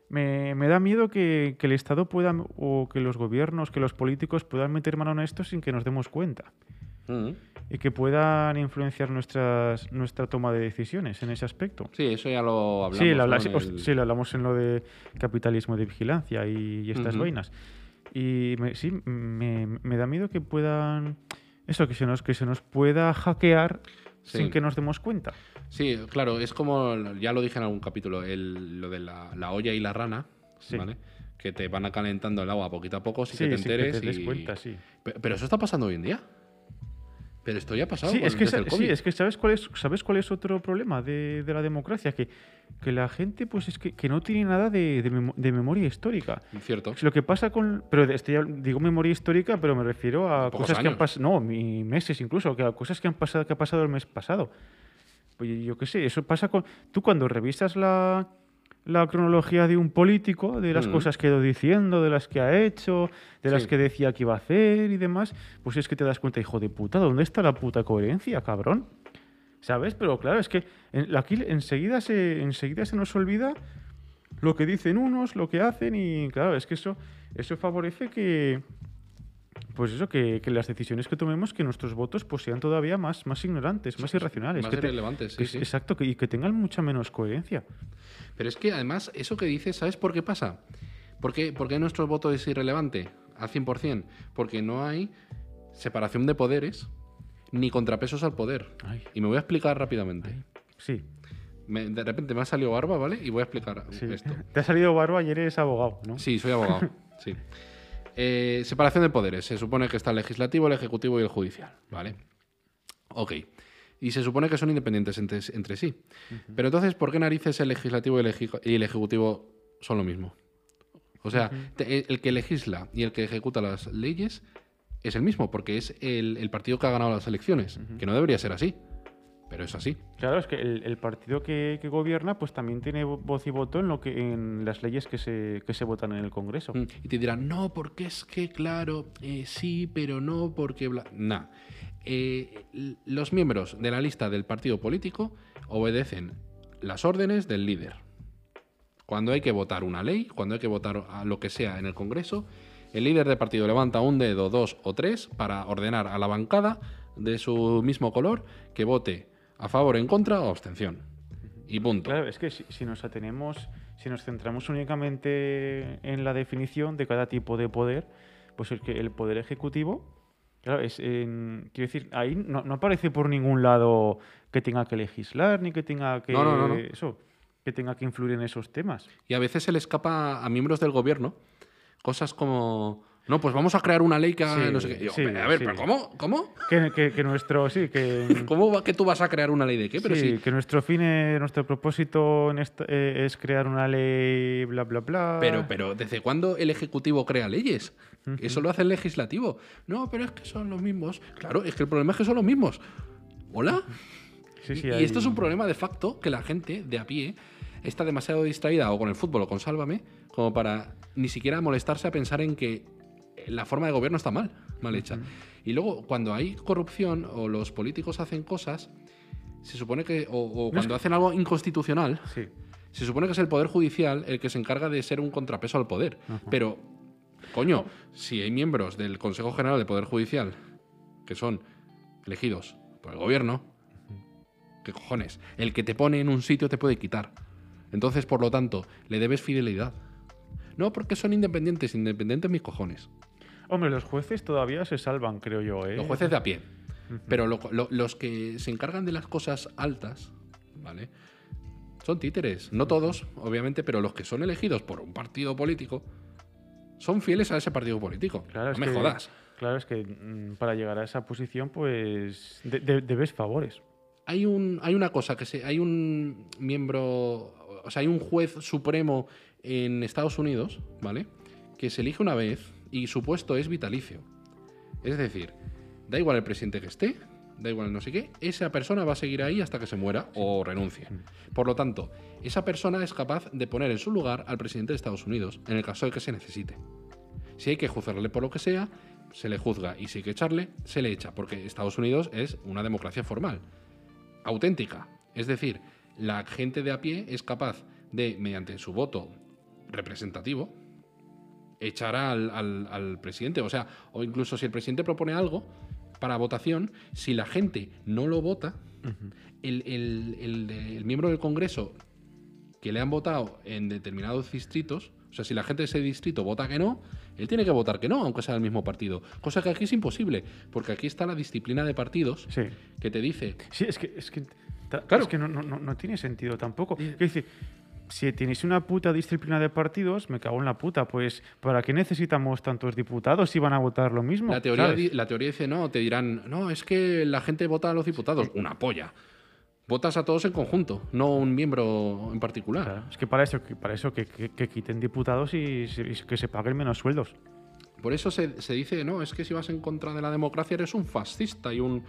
me, da miedo que, el Estado pueda, o que los gobiernos, que los políticos puedan meter mano en esto sin que nos demos cuenta. Y que puedan influenciar nuestras, nuestra toma de decisiones en ese aspecto. Sí, eso ya lo hablamos. Sí, lo, hablamos en lo de capitalismo de vigilancia y, estas vainas. Y sí, me, me, da miedo que puedan. Eso, que se nos, que se nos pueda hackear sin que nos demos cuenta. Sí, claro, es como, ya lo dije en algún capítulo, lo de la, olla y la rana, ¿vale? Que te van calentando el agua poquito a poco, sin que te enteres. Que te cuenta, sí. Pero, eso está pasando hoy en día. Pero esto ya ha pasado. Sí, es que, sí, es que ¿sabes cuál es, ¿sabes cuál es otro problema de, la democracia? Que, que, la gente, pues es que, no tiene nada de, memoria histórica. Cierto. Lo que pasa con. Pero este digo memoria histórica, pero me refiero a cosas que han pasado. No, meses incluso, que a cosas que han pasado, que ha pasado el mes pasado. Pues yo qué sé, eso pasa con... Tú cuando revisas la, cronología de un político, de las mm. cosas que ha ido diciendo, de las que ha hecho, de las que decía que iba a hacer y demás, pues es que te das cuenta, hijo de puta, ¿dónde está la puta coherencia, cabrón? ¿Sabes? Pero claro, es que aquí enseguida se, enseguida se nos olvida lo que dicen unos, lo que hacen y claro, es que eso, eso favorece que, pues eso, que, las decisiones que tomemos, que nuestros votos pues sean todavía más, más ignorantes, más irracionales. Más que irrelevantes, sí, sí. Exacto, y que tengan mucha menos coherencia. Pero es que además, eso que dices, ¿sabes por qué pasa? ¿Por qué, nuestro voto es irrelevante al 100%? Porque no hay separación de poderes ni contrapesos al poder. Y me voy a explicar rápidamente. Sí. de repente me ha salido barba, ¿vale? Y voy a explicar esto. Te ha salido barba y eres abogado, ¿no? Sí, soy abogado. sí. Eh, separación de poderes. Se supone que está el legislativo, el ejecutivo y el judicial. ¿Vale? Ok. Y se supone que son independientes entre, sí. Pero entonces, ¿por qué narices el legislativo y el, ejecutivo son lo mismo? O sea, el que legisla y el que ejecuta las leyes es el mismo, porque es el, partido que ha ganado las elecciones, que no debería ser así pero es así. Claro, es que el, partido que, gobierna pues también tiene voz y voto en lo que en las leyes que se, que se votan en el Congreso. Mm, y te dirán, no, porque es que, claro, eh, sí, pero no, porque... Bla... Nah. Eh, los miembros de la lista del partido político obedecen las órdenes del líder. Cuando hay que votar una ley, cuando hay que votar a lo que sea en el Congreso, el líder del partido levanta un dedo, dos o tres para ordenar a la bancada de su mismo color que vote a favor, en contra o abstención. Y punto. Claro, es que si, nos atenemos, si nos centramos únicamente en la definición de cada tipo de poder, pues el que el poder ejecutivo, claro, es quiero decir, ahí no, aparece por ningún lado que tenga que legislar ni que tenga que eso, que tenga que influir en esos temas. Y a veces se le escapa a miembros del gobierno cosas como no, pues vamos a crear una ley que haga no sé qué. a ver, ¿pero cómo? ¿Cómo? Que, nuestro, sí, que... ¿Cómo va que tú vas a crear una ley de qué? Pero sí, que nuestro fin, nuestro propósito eh, es crear una ley, bla, bla, bla. Pero, pero, ¿desde cuándo el Ejecutivo crea leyes? Eso lo hace el Legislativo. No, pero es que son los mismos. Claro, es que el problema es que son los mismos. ¿Hola? Sí, sí, y, esto es un problema de facto que la gente de a pie está demasiado distraída o con el fútbol o con Sálvame como para ni siquiera molestarse a pensar en que la forma de gobierno está mal, mal hecha. Y luego, cuando hay corrupción o los políticos hacen cosas, se supone que, o, cuando hacen algo inconstitucional, se supone que es el Poder Judicial el que se encarga de ser un contrapeso al poder. Pero, coño, si hay miembros del Consejo General del Poder Judicial que son elegidos por el gobierno, ¿qué cojones? El que te pone en un sitio te puede quitar. Entonces, por lo tanto, le debes fidelidad. No, porque son independientes, independientes mis cojones. Hombre, los jueces todavía se salvan, creo yo. ¿eh? Los jueces de a pie. Pero los que se encargan de las cosas altas, ¿vale? Son títeres. No todos, obviamente, pero los que son elegidos por un partido político son fieles a ese partido político. Claro, no me jodas. Claro, es que mm, para llegar a esa posición, pues debes favores. Hay, un, hay una cosa que se, hay un miembro, o sea, hay un juez supremo en Estados Unidos, ¿vale? Que se elige una vez y su puesto es vitalicio. Es decir, da igual el presidente que esté, da igual no sé qué, esa persona va a seguir ahí hasta que se muera o renuncie. Por lo tanto, esa persona es capaz de poner en su lugar al presidente de Estados Unidos, en el caso de que se necesite. Si hay que juzgarle por lo que sea, se le juzga y si hay que echarle, se le echa, porque Estados Unidos es una democracia formal, auténtica. Es decir, la gente de a pie es capaz de, mediante su voto representativo, echar al, presidente. O sea, o incluso si el presidente propone algo para votación, si la gente no lo vota, el, miembro del Congreso que le han votado en determinados distritos, o sea, si la gente de ese distrito vota que no, él tiene que votar que no, aunque sea del mismo partido. Cosa que aquí es imposible, porque aquí está la disciplina de partidos que te dice... Sí, es que, es que, claro. es que no, no, no, tiene sentido tampoco. Es decir, si tenéis una puta disciplina de partidos, me cago en la puta. Pues, ¿para qué necesitamos tantos diputados si van a votar lo mismo? La teoría, la teoría dice, no, te dirán, no, es que la gente vota a los diputados. Una polla. Votas a todos en conjunto, no un miembro en particular. es que para eso, para eso que, quiten diputados y, que se paguen menos sueldos. Por eso se, dice, no, es que si vas en contra de la democracia eres un fascista y un,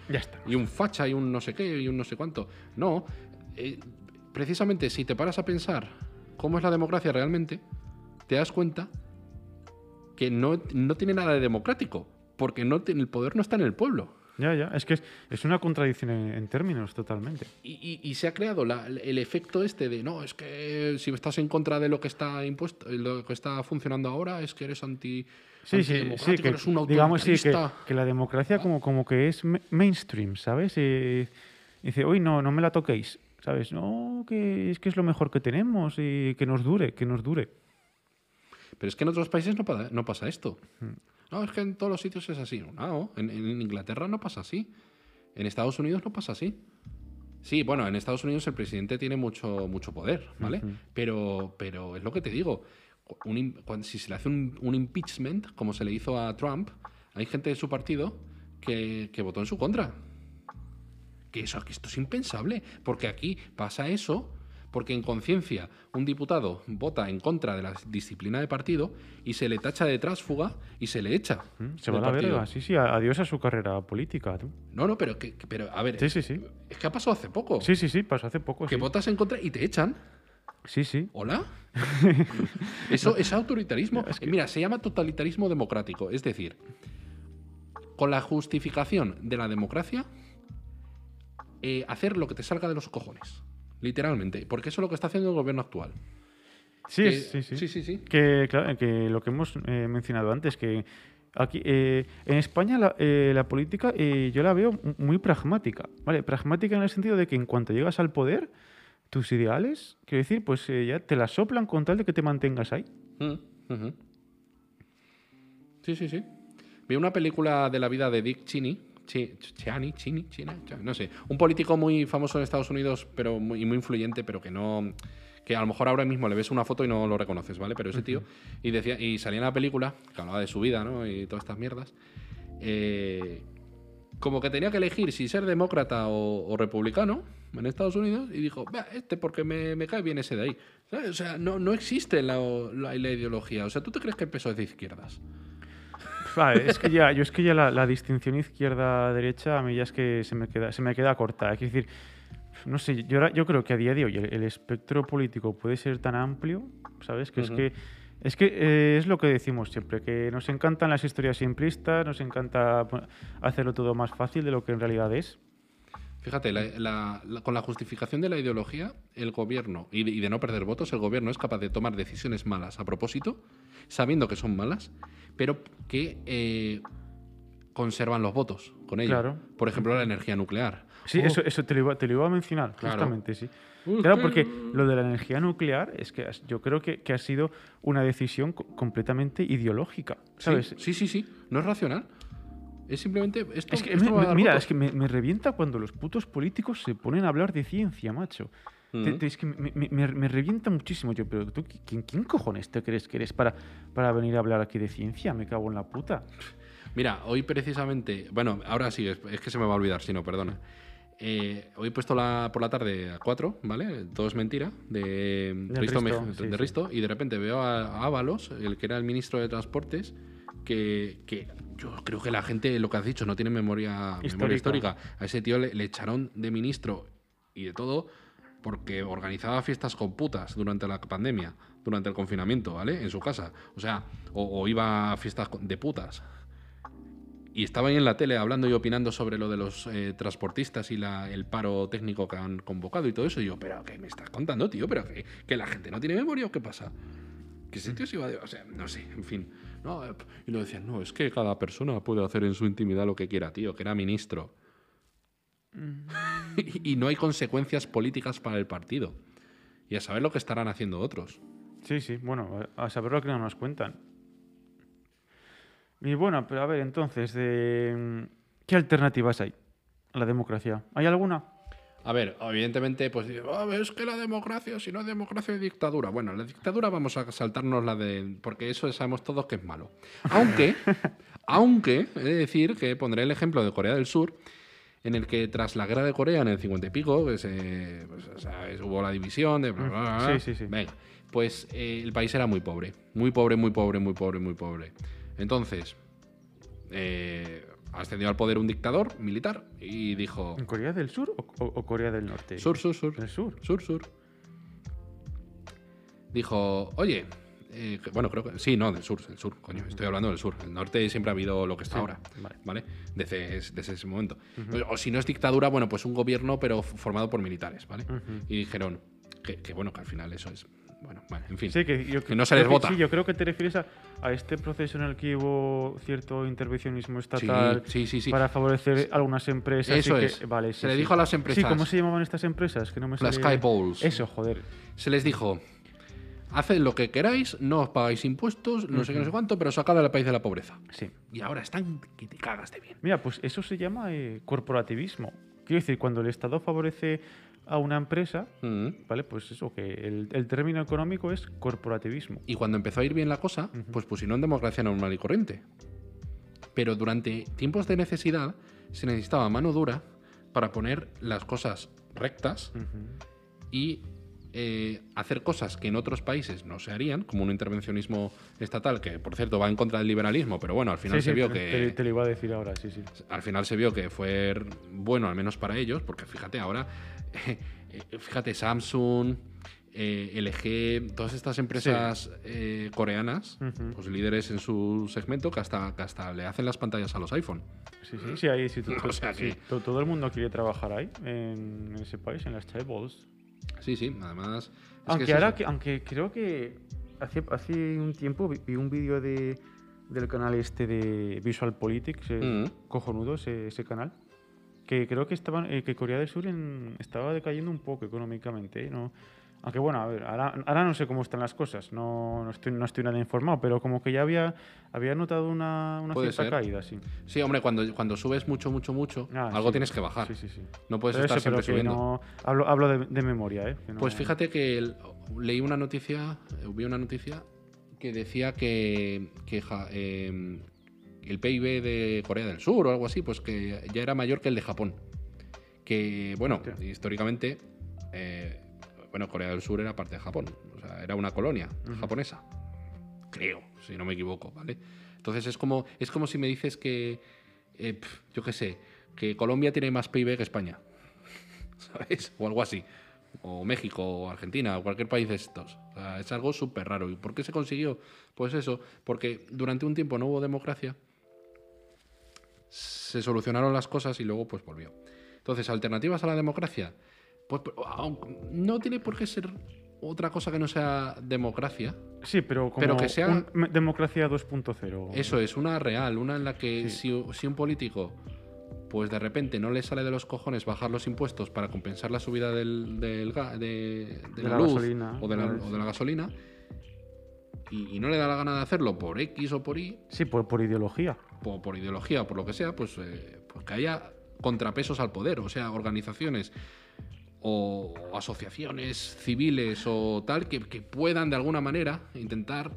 y un facha y un no sé qué y un no sé cuánto. No, eh, precisamente si te paras a pensar cómo es la democracia realmente, te das cuenta que no, tiene nada de democrático, porque no, el poder no está en el pueblo. Ya, ya, es que es, una contradicción en, términos totalmente. Y, se ha creado el efecto este de, no, es que si estás en contra de lo que está impuesto, lo que está funcionando ahora, es que eres anti... Sí, sí, sí, que, eres un digamos sí, que, la democracia como, como que es mainstream, ¿sabes? Y dice, uy, no, no me la toquéis. ¿Sabes? No, que es que es lo mejor que tenemos y que nos dure, que nos dure. Pero es que en otros países no, pasa esto. Hmm. No, es que en todos los sitios es así. No, en, Inglaterra no pasa así. En Estados Unidos no pasa así. Sí, bueno, en Estados Unidos el presidente tiene mucho, mucho poder, ¿vale? pero, pero es lo que te digo. si se le hace un, impeachment, como se le hizo a Trump, hay gente de su partido que, que votó en su contra que eso que esto es impensable, porque aquí pasa eso porque en conciencia un diputado vota en contra de la disciplina de partido y se le tacha de trásfuga y se le echa. Mm, se va a la verga, sí, sí, adiós a su carrera política. No, no, pero, que, pero a ver, sí, sí, sí. es que ha pasado hace poco. Sí, sí, sí, pasó hace poco. Que votas en contra y te echan. Sí, sí. ¿Hola? Eso es autoritarismo. Mira, se llama totalitarismo democrático. Es decir, con la justificación de la democracia, eh, hacer lo que te salga de los cojones. Literalmente. Porque eso es lo que está haciendo el gobierno actual. Sí, sí, sí, sí, sí, Que, claro, que lo que hemos eh, mencionado antes, que aquí eh, en España la, política yo la veo muy pragmática. ¿vale? Pragmática en el sentido de que en cuanto llegas al poder, tus ideales, quiero decir, pues ya te la soplan con tal de que te mantengas ahí. Mm, sí, sí, sí. Vi una película de la vida de Dick Cheney, Chini, China, no sé, un político muy famoso en Estados Unidos, pero muy, muy influyente, pero que no que a lo mejor ahora mismo le ves una foto y no lo reconoces, ¿vale? Pero ese tío, y decía, y salía en la película, que hablaba de su vida, ¿no? Y todas estas mierdas, eh, como que tenía que elegir si ser demócrata o, republicano en Estados Unidos, y dijo, este porque me, cae bien ese de ahí. O sea, no, no existe la, la, la, ideología. O sea, ¿tú te crees que el PSOE es de izquierdas? Es que ya, yo es que ya la, distinción izquierda-derecha a mí ya es que se me queda, se me queda corta. Es decir, no sé, yo, yo creo que a día de hoy el, espectro político puede ser tan amplio, ¿sabes? Que es que es que eh, es lo que decimos siempre, que nos encantan las historias simplistas, nos encanta hacerlo todo más fácil de lo que en realidad es. Fíjate, con la justificación de la ideología, el gobierno, y de, no perder votos, el gobierno es capaz de tomar decisiones malas a propósito, sabiendo que son malas, pero que eh, conservan los votos con ello. Por ejemplo, la energía nuclear. Sí, eso, eso te, lo iba, a mencionar, justamente, sí. Claro, porque lo de la energía nuclear es que yo creo que, ha sido una decisión completamente ideológica, ¿sabes? Sí, sí, sí, no es racional. Es simplemente. Esto, es que mira, es que me, revienta cuando los putos políticos se ponen a hablar de ciencia, macho. Es que me, revienta muchísimo. Yo, pero tú, ¿quién, ¿quién, cojones te crees que eres para, para venir a hablar aquí de ciencia? Me cago en la puta. Mira, hoy precisamente. Bueno, ahora sí, es, que se me va a olvidar, si no, perdona. Eh, hoy he puesto la, por la tarde a 4, ¿vale? Todo es mentira, de, Risto, y de repente veo a, Ábalos, el que era el ministro de Transportes, que, yo creo que la gente, lo que has dicho, no tiene memoria histórica. A ese tío le, echaron de ministro y de todo porque organizaba fiestas con putas durante la pandemia, durante el confinamiento, ¿vale? En su casa. O sea, o iba a fiestas de putas y estaba ahí en la tele hablando y opinando sobre lo de los eh, transportistas y el paro técnico que han convocado y todo eso. Y yo, pero ¿qué me estás contando, tío? ¿Pero que, que la gente no tiene memoria o qué pasa? ¿Qué sitio se iba de.? O sea, no sé, en fin. No, y lo decían, no, es que cada persona puede hacer en su intimidad lo que quiera, tío, que era ministro. Y, no hay consecuencias políticas para el partido. Y a saber lo que estarán haciendo otros. Sí, sí, bueno, a saber lo que no nos cuentan. Y bueno, pero a ver, entonces, ¿qué alternativas hay a la democracia? ¿Hay alguna? A ver, evidentemente, pues ah, es que la democracia, si no es democracia es dictadura. Bueno, la dictadura vamos a saltarnos la de. porque eso sabemos todos que es malo. Aunque, aunque, he de decir que pondré el ejemplo de Corea del Sur, en el que tras la guerra de Corea en el 50 y pico, pues, hubo la división de. sí, sí, sí. Venga, pues eh, el país era muy pobre. Muy pobre, muy pobre, muy pobre, muy pobre. Entonces, eh, ascendió al poder un dictador militar y dijo... ¿En Corea del Sur o, Corea del Norte? Sur, sur, sur. ¿El sur? Sur, sur. Dijo, oye, eh, bueno, creo que sí, no, del sur, del sur, coño, estoy hablando del sur. El norte siempre ha habido lo que está ahora, ¿vale? Desde, ese momento. O si no es dictadura, bueno, pues un gobierno, pero formado por militares, ¿vale? Y dijeron que, bueno, que al final eso es bueno, bueno, en fin. que, no se les vota. Sí, yo creo que te refieres a, este proceso en el que hubo cierto intervencionismo estatal para favorecer algunas empresas. Eso es. Vale, se le dijo a las empresas. Sí, ¿cómo se llamaban estas empresas? Que no me las Sky Bowls. Eso, joder. Se les dijo, haced lo que queráis, no os pagáis impuestos, no sé qué, no sé cuánto, pero sacad al país de la pobreza. Sí. Y ahora están que te cagas de bien. Mira, pues eso se llama eh, corporativismo. Quiero decir, cuando el Estado favorece a una empresa, mm. ¿vale? Pues eso, que el, término económico es corporativismo. Y cuando empezó a ir bien la cosa, pues pusieron en democracia normal y corriente. Pero durante tiempos de necesidad se necesitaba mano dura para poner las cosas rectas y eh, hacer cosas que en otros países no se harían, como un intervencionismo estatal, que por cierto va en contra del liberalismo, pero bueno, al final se vio que... Te, lo iba a decir ahora, sí, sí. Al final se vio que fue bueno, al menos para ellos, porque fíjate, ahora, fíjate, Samsung, eh, LG, todas estas empresas eh, coreanas, pues líderes en su segmento, que hasta, hasta le hacen las pantallas a los iPhone. Sí, sí, sí, ahí sí, todo, el mundo quiere trabajar ahí, en, ese país, en las tables. Sí, sí, además. Aunque ahora, que, aunque creo que hace, hace un tiempo vi, un vídeo de, del canal este de Visual Politics, mm. cojonudo ese, canal, que creo que estaban, eh, que Corea del Sur estaba decayendo un poco económicamente, ¿no? Aunque bueno, a ver, ahora, no sé cómo están las cosas, no, no, estoy, no estoy nada informado, pero como que ya había, había notado una, una cierta caída, sí. Sí, hombre, cuando, cuando subes mucho, mucho, mucho, ah, algo tienes que bajar. Sí, sí, sí. No puedes estar siempre subiendo. hablo, hablo de, memoria, ¿eh? Pues fíjate que leí una noticia, vi una noticia que decía que, que em, el PIB de Corea del Sur o algo así, pues que ya era mayor que el de Japón. Que, bueno, históricamente... Eh, bueno, Corea del Sur era parte de Japón, o sea, era una colonia japonesa. Creo, si no me equivoco, ¿vale? Entonces es como, es como si me dices que, eh, yo qué sé, que Colombia tiene más PIB que España. ¿sabes? O algo así. O México, o Argentina, o cualquier país de estos. O sea, es algo súper raro. ¿Y por qué se consiguió? Pues eso, porque durante un tiempo no hubo democracia, se solucionaron las cosas y luego pues volvió. Entonces, alternativas a la democracia, pues no tiene por qué ser otra cosa que no sea democracia. Sí, pero como que sea democracia 2.0. Eso es, una real, una en la que si, un político pues de repente no le sale de los cojones bajar los impuestos para compensar la subida del, del de, la, luz o, de la, gasolina y, no le da la gana de hacerlo por X o por Y. Sí, por, por ideología. Por, por ideología o por lo que sea, pues, eh, pues que haya contrapesos al poder, o sea, organizaciones o asociaciones civiles o tal que, puedan de alguna manera intentar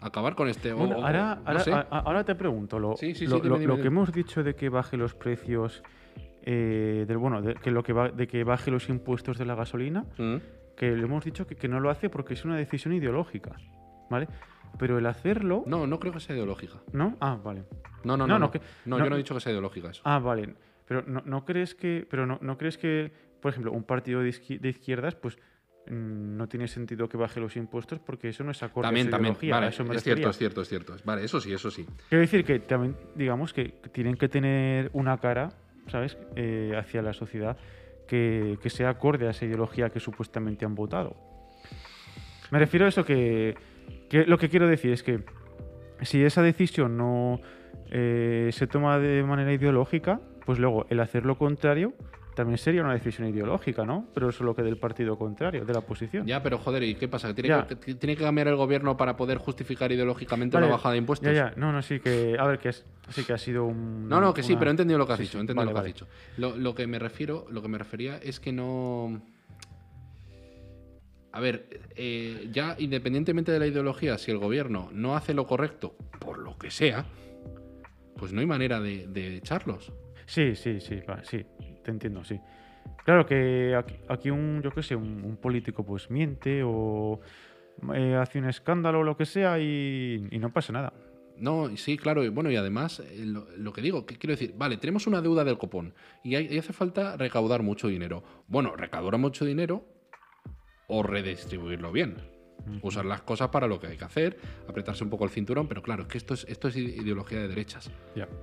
acabar con este. ahora, te pregunto, lo, lo, que hemos dicho de que baje los precios, eh, bueno, de que lo que va, de que baje los impuestos de la gasolina, mm. que le hemos dicho que, que, no lo hace porque es una decisión ideológica, ¿vale? Pero el hacerlo. No, no creo que sea ideológica. ¿No? Ah, vale. No, no, no. No, no, yo no he dicho que sea ideológica eso. Ah, vale. Pero no, no crees que. Pero no, no crees que, por ejemplo, un partido de, izquierdas, pues mm, no tiene sentido que baje los impuestos porque eso no es acorde también, a también. Vale, eso es cierto, es cierto, es cierto. Vale, eso sí, eso sí. Quiero decir que también, digamos, que tienen que tener una cara, ¿sabes?, eh, hacia la sociedad que, que sea acorde a esa ideología que supuestamente han votado. Me refiero a eso que lo que quiero decir es que si esa decisión no eh, se toma de manera ideológica, pues luego el hacer lo contrario también sería una decisión ideológica, ¿no? Pero solo que del partido contrario, de la oposición. Ya, pero joder, ¿y qué pasa? ¿Tiene, que, ¿tiene que, cambiar el gobierno para poder justificar ideológicamente la bajada de impuestos? Ya, ya, no, no, sí que, a ver, que sí que ha sido un... No, no, que sí, pero he entendido lo que has dicho, entendido lo que has dicho. Lo, que me refiero, lo que me refería es que no... A ver, eh, ya independientemente de la ideología, si el gobierno no hace lo correcto, por lo que sea, pues no hay manera de, echarlos. Sí, sí, sí, sí, te entiendo, sí. Claro que aquí, un, yo qué sé, un, político pues miente o eh, hace un escándalo o lo que sea y, no pasa nada. No, sí, claro. Y bueno, y además, eh, lo, que digo, que quiero decir, vale, tenemos una deuda del copón y, y hace falta recaudar mucho dinero. Bueno, recaudar mucho dinero o redistribuirlo bien. Usar las cosas para lo que hay que hacer, apretarse un poco el cinturón, pero claro, es que esto es, esto es ideología de derechas.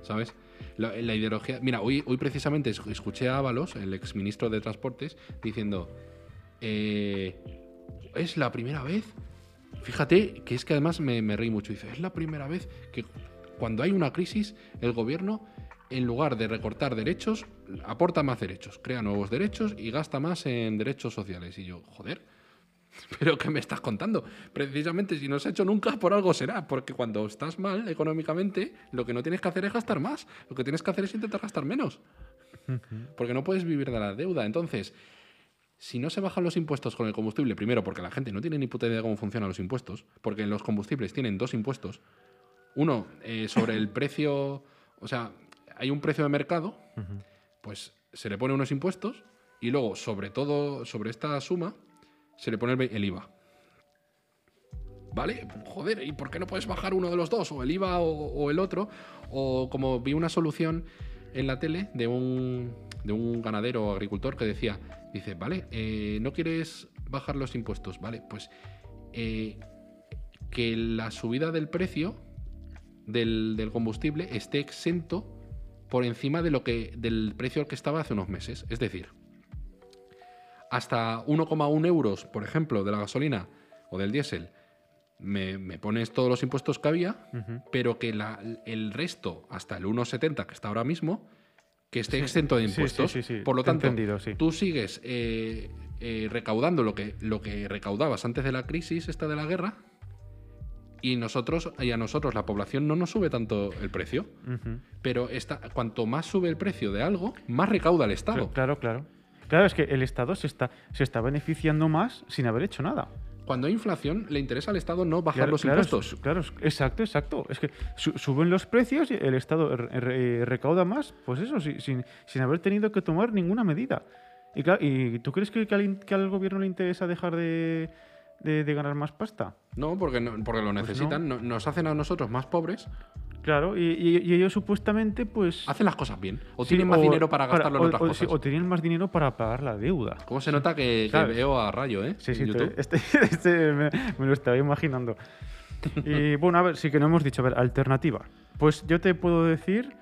¿Sabes? La, ideología. Mira, hoy, hoy precisamente escuché a Ábalos, el exministro de Transportes, diciendo: eh, Es la primera vez. Fíjate que es que además me, me reí mucho. Dice: Es la primera vez que cuando hay una crisis, el gobierno en lugar de recortar derechos, aporta más derechos, crea nuevos derechos y gasta más en derechos sociales. Y yo, joder, ¿Pero qué me estás contando? Precisamente si no se ha hecho nunca, por algo será. Porque cuando estás mal económicamente, lo que no tienes que hacer es gastar más. Lo que tienes que hacer es intentar gastar menos. Porque no puedes vivir de la deuda. Entonces, si no se bajan los impuestos con el combustible, primero porque la gente no tiene ni puta idea de cómo funcionan los impuestos, porque en los combustibles tienen dos impuestos. Uno eh, sobre el precio, o sea, hay un precio de mercado, pues se le pone unos impuestos y luego sobre todo, sobre esta suma, se le pone el, IVA. ¿Vale? Joder, ¿y por qué no puedes bajar uno de los dos? O el IVA o, el otro. O como vi una solución en la tele de un, de un ganadero o agricultor que decía, dice, vale, eh, no quieres bajar los impuestos, vale, pues eh, que la subida del precio del, del, combustible esté exento por encima de lo que, del precio al que estaba hace unos meses. Es decir, hasta 1,1 euros, por ejemplo, de la gasolina o del diésel, me, pones todos los impuestos que había, pero que el resto, hasta el 1,70 que está ahora mismo, que esté exento de impuestos. por lo tanto, tú sigues eh, eh, recaudando lo que, lo que recaudabas antes de la crisis esta de la guerra, y nosotros y a nosotros la población no nos sube tanto el precio pero cuanto más sube el precio de algo más recauda el Estado. Claro claro Claro, es que el Estado se está, se está beneficiando más sin haber hecho nada. Cuando hay inflación, le interesa al Estado no bajar los impuestos. Claro, exacto, exacto. Es que suben los precios y el Estado recauda más, pues eso, sin, sin, haber tenido que tomar ninguna medida. Y, ¿y tú crees que, que, al, gobierno le interesa dejar de, ganar más pasta? No, porque, porque lo pues necesitan. Nos hacen a nosotros más pobres Claro, y, y- y ellos supuestamente, pues. Hacen las cosas bien. O sí, tienen más o dinero para gastarlo en otras o- cosas. sí, o tienen más dinero para pagar la deuda. ¿Cómo se nota que, veo a Rayo, eh? Sí, sí, en te- YouTube. este, este me, me lo estaba imaginando. Y bueno, a ver, sí que no hemos dicho, a ver, alternativa. Pues yo te puedo decir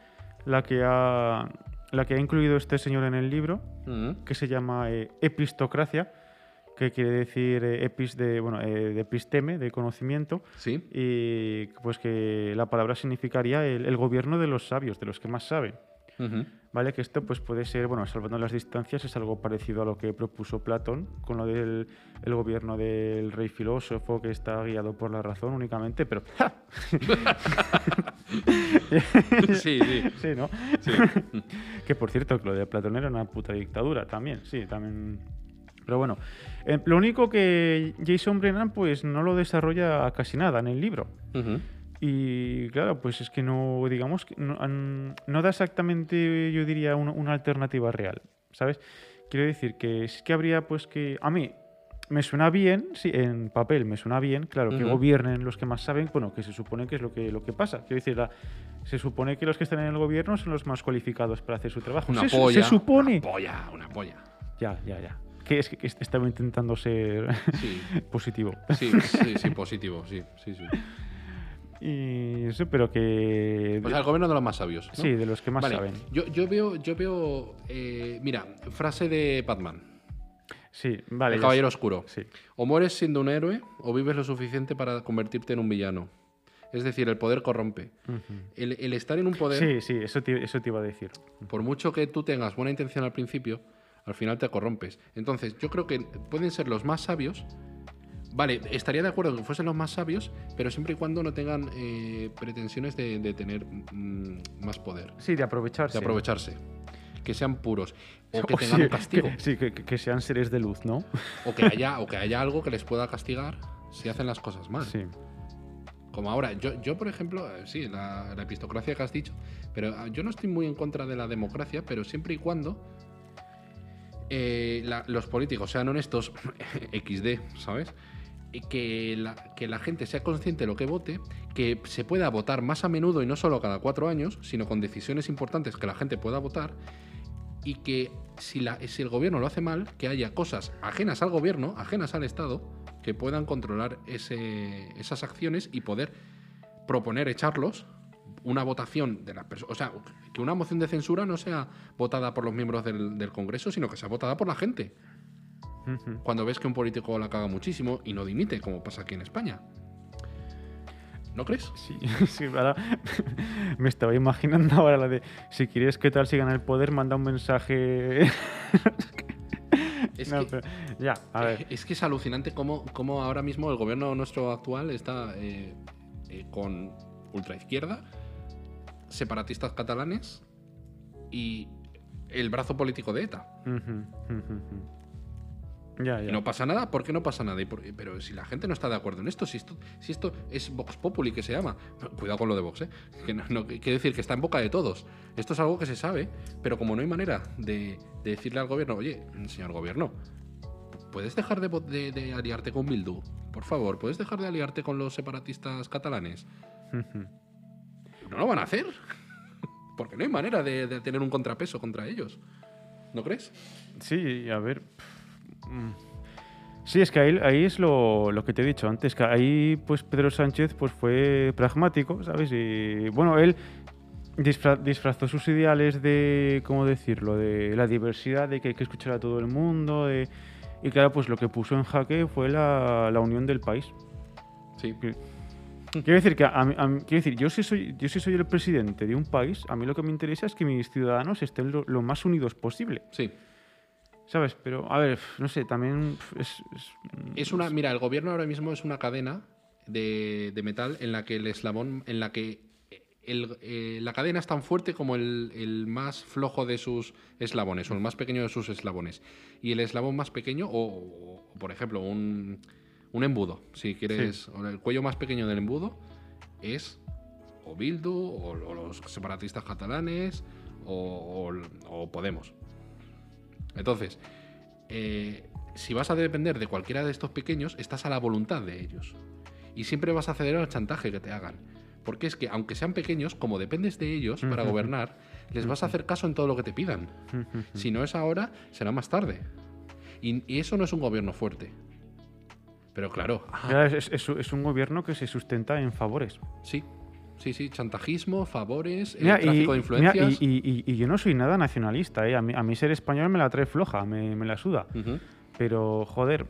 la que ha, la que ha incluido este señor en el libro, Mm. que se llama eh, epistocracia, que quiere decir eh, epis de, bueno, eh, de episteme, de conocimiento, Sí. y pues que la palabra significaría el, el gobierno de los sabios, de los que más saben. ¿Vale? Que esto pues puede ser, bueno, salvando las distancias, es algo parecido a lo que propuso Platón con lo del el gobierno del rey filósofo que está guiado por la razón únicamente, pero... Sí, sí. sí, ¿no? sí. Que por cierto, que lo de Platón era una puta dictadura también, sí, también... Pero bueno, eh, lo único que Jason Brennan pues no lo desarrolla casi nada en el libro. Y claro, pues es que no, digamos, no, da exactamente, yo diría, una, una alternativa real, ¿sabes? Quiero decir que es que habría, pues que, a mí me suena bien, sí, en papel me suena bien, claro, que gobiernen los que más saben, bueno, que se supone que es lo que, lo que pasa. Quiero decir, la- se supone que los que están en el gobierno son los más cualificados para hacer su trabajo. Una se, polla. se supone. Una polla, una polla. Ya, ya, ya. Que es que, estaba intentando ser Sí. positivo. Sí, sí, sí, positivo, sí, sí, sí. Y eso, pero que... O sea, el gobierno de los más sabios. ¿no? sí, de los que más Vale, saben. Yo, yo veo, yo veo, eh, mira, frase de Batman, Sí, vale. el Caballero sé. Oscuro. Sí. O mueres siendo un héroe o vives lo suficiente para convertirte en un villano. Es decir, el poder corrompe. El estar en un poder, Sí, sí, eso te, eso te iba a decir. por mucho que tú tengas buena intención al principio, al final te corrompes. Entonces, yo creo que pueden ser los más sabios. Vale, estaría de acuerdo que fuesen los más sabios, pero siempre y cuando no tengan eh, pretensiones de, de tener mm, más poder, Sí, de aprovecharse. de aprovecharse. Que sean puros. O que tengan sí, un castigo. que- sí, que, que- que sean seres de luz, ¿no? O que haya, o que haya algo que les pueda castigar si hacen las cosas mal. Sí. Como ahora, yo, yo por ejemplo, eh, sí, la, la epistocracia que has dicho, pero ah, yo no estoy muy en contra de la democracia, pero siempre y cuando eh, los políticos sean honestos, XD, ¿sabes? Que la, que la gente sea consciente de lo que vote, que se pueda votar más a menudo y no solo cada cuatro años, sino con decisiones importantes que la gente pueda votar, y que si, la, si el gobierno lo hace mal, que haya cosas ajenas al gobierno, ajenas al Estado, que puedan controlar esas acciones y poder proponer echarlos una votación de las personas. O sea, que una moción de censura no sea votada por los miembros del, del Congreso, sino que sea votada por la gente. Cuando ves que un político la caga muchísimo y no dimite, como pasa aquí en España. ¿No crees? Sí, sí, ahora me estaba imaginando ahora la de si quieres que tal sigan el poder, manda un mensaje. Es No, que- pero- ya, a ver. Es que es alucinante cómo, cómo ahora mismo el gobierno nuestro actual está eh, eh, con ultraizquierda, separatistas catalanes y el brazo político de ETA. Ya, Y ya. no pasa nada, ¿por qué no pasa nada? Y por- pero si la gente no está de acuerdo en esto, si esto, si esto es Vox Populi que se llama, cuidado con lo de Vox, ¿eh? que no, no- quiere decir que está en boca de todos. Esto es algo que se sabe, pero como no hay manera de, de decirle al gobierno, oye, señor gobierno, ¿puedes dejar de, vo- de- de aliarte con Bildu? Por favor, ¿puedes dejar de aliarte con los separatistas catalanes? No lo van a hacer, porque no hay manera de, de tener un contrapeso contra ellos. ¿No crees? Sí, a ver. mm. Sí, es que ahí, ahí es lo, lo que te he dicho antes, que ahí pues Pedro Sánchez pues fue pragmático, ¿sabes? Y bueno, él disfra- disfrazó sus ideales de, ¿cómo decirlo? De la diversidad, de que hay que escuchar a todo el mundo, de- y claro, pues lo que puso en jaque fue la, la unión del país. Sí. Que- Quiero decir que a a quiero decir, yo si soy yo si soy el presidente de un país, a mí lo que me interesa es que mis ciudadanos estén lo, lo más unidos posible. Sí. ¿Sabes? Pero, a ver, no sé, también es... es- Es una, mira, el gobierno ahora mismo es una cadena de, de metal en la que el eslabón, en la que el- eh, la cadena es tan fuerte como el, el más flojo de sus eslabones o el más pequeño de sus eslabones. Y el eslabón más pequeño, o, o, por ejemplo, un, un embudo, si quieres, el cuello más pequeño del embudo es o Bildu, o, o los separatistas catalanes, o, o- o Podemos. Entonces, eh, si vas a depender de cualquiera de estos pequeños, estás a la voluntad de ellos. Y siempre vas a ceder al chantaje que te hagan. Porque es que, aunque sean pequeños, como dependes de ellos para gobernar, les vas a hacer caso en todo lo que te pidan. Si no es ahora, será más tarde. Y, eso no es un gobierno fuerte. Pero claro. Es, un gobierno que se sustenta en favores. Sí. Sí, sí, chantajismo, favores, tráfico de influencias. y, yo no soy nada nacionalista, ¿eh? a, mí, ser español me la trae floja, me, la suda. Pero, joder,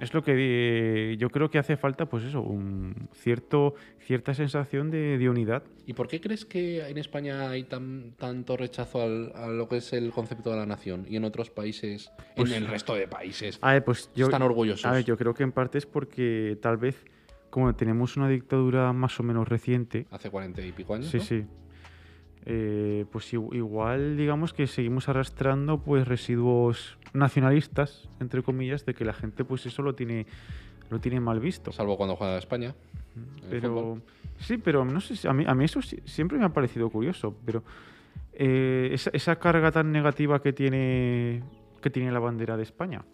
es lo que yo creo que hace falta, pues eso, un cierto, cierta sensación de, unidad. ¿Y por qué crees que en España hay tan, tanto rechazo a lo que es el concepto de la nación y en otros países, en pues el resto de países, pues yo, están orgullosos? A ver, yo creo que en parte es porque tal vez, como tenemos una dictadura más o menos reciente... Hace cuarenta y pico años, Sí, sí. Eh, pues igual digamos que seguimos arrastrando pues residuos nacionalistas entre comillas de que la gente pues eso lo tiene lo tiene mal visto. Salvo cuando juega a España pero sí pero no sé a mí, a mí eso siempre me ha parecido curioso pero eh, esa, esa, carga tan negativa que tiene que tiene la bandera de España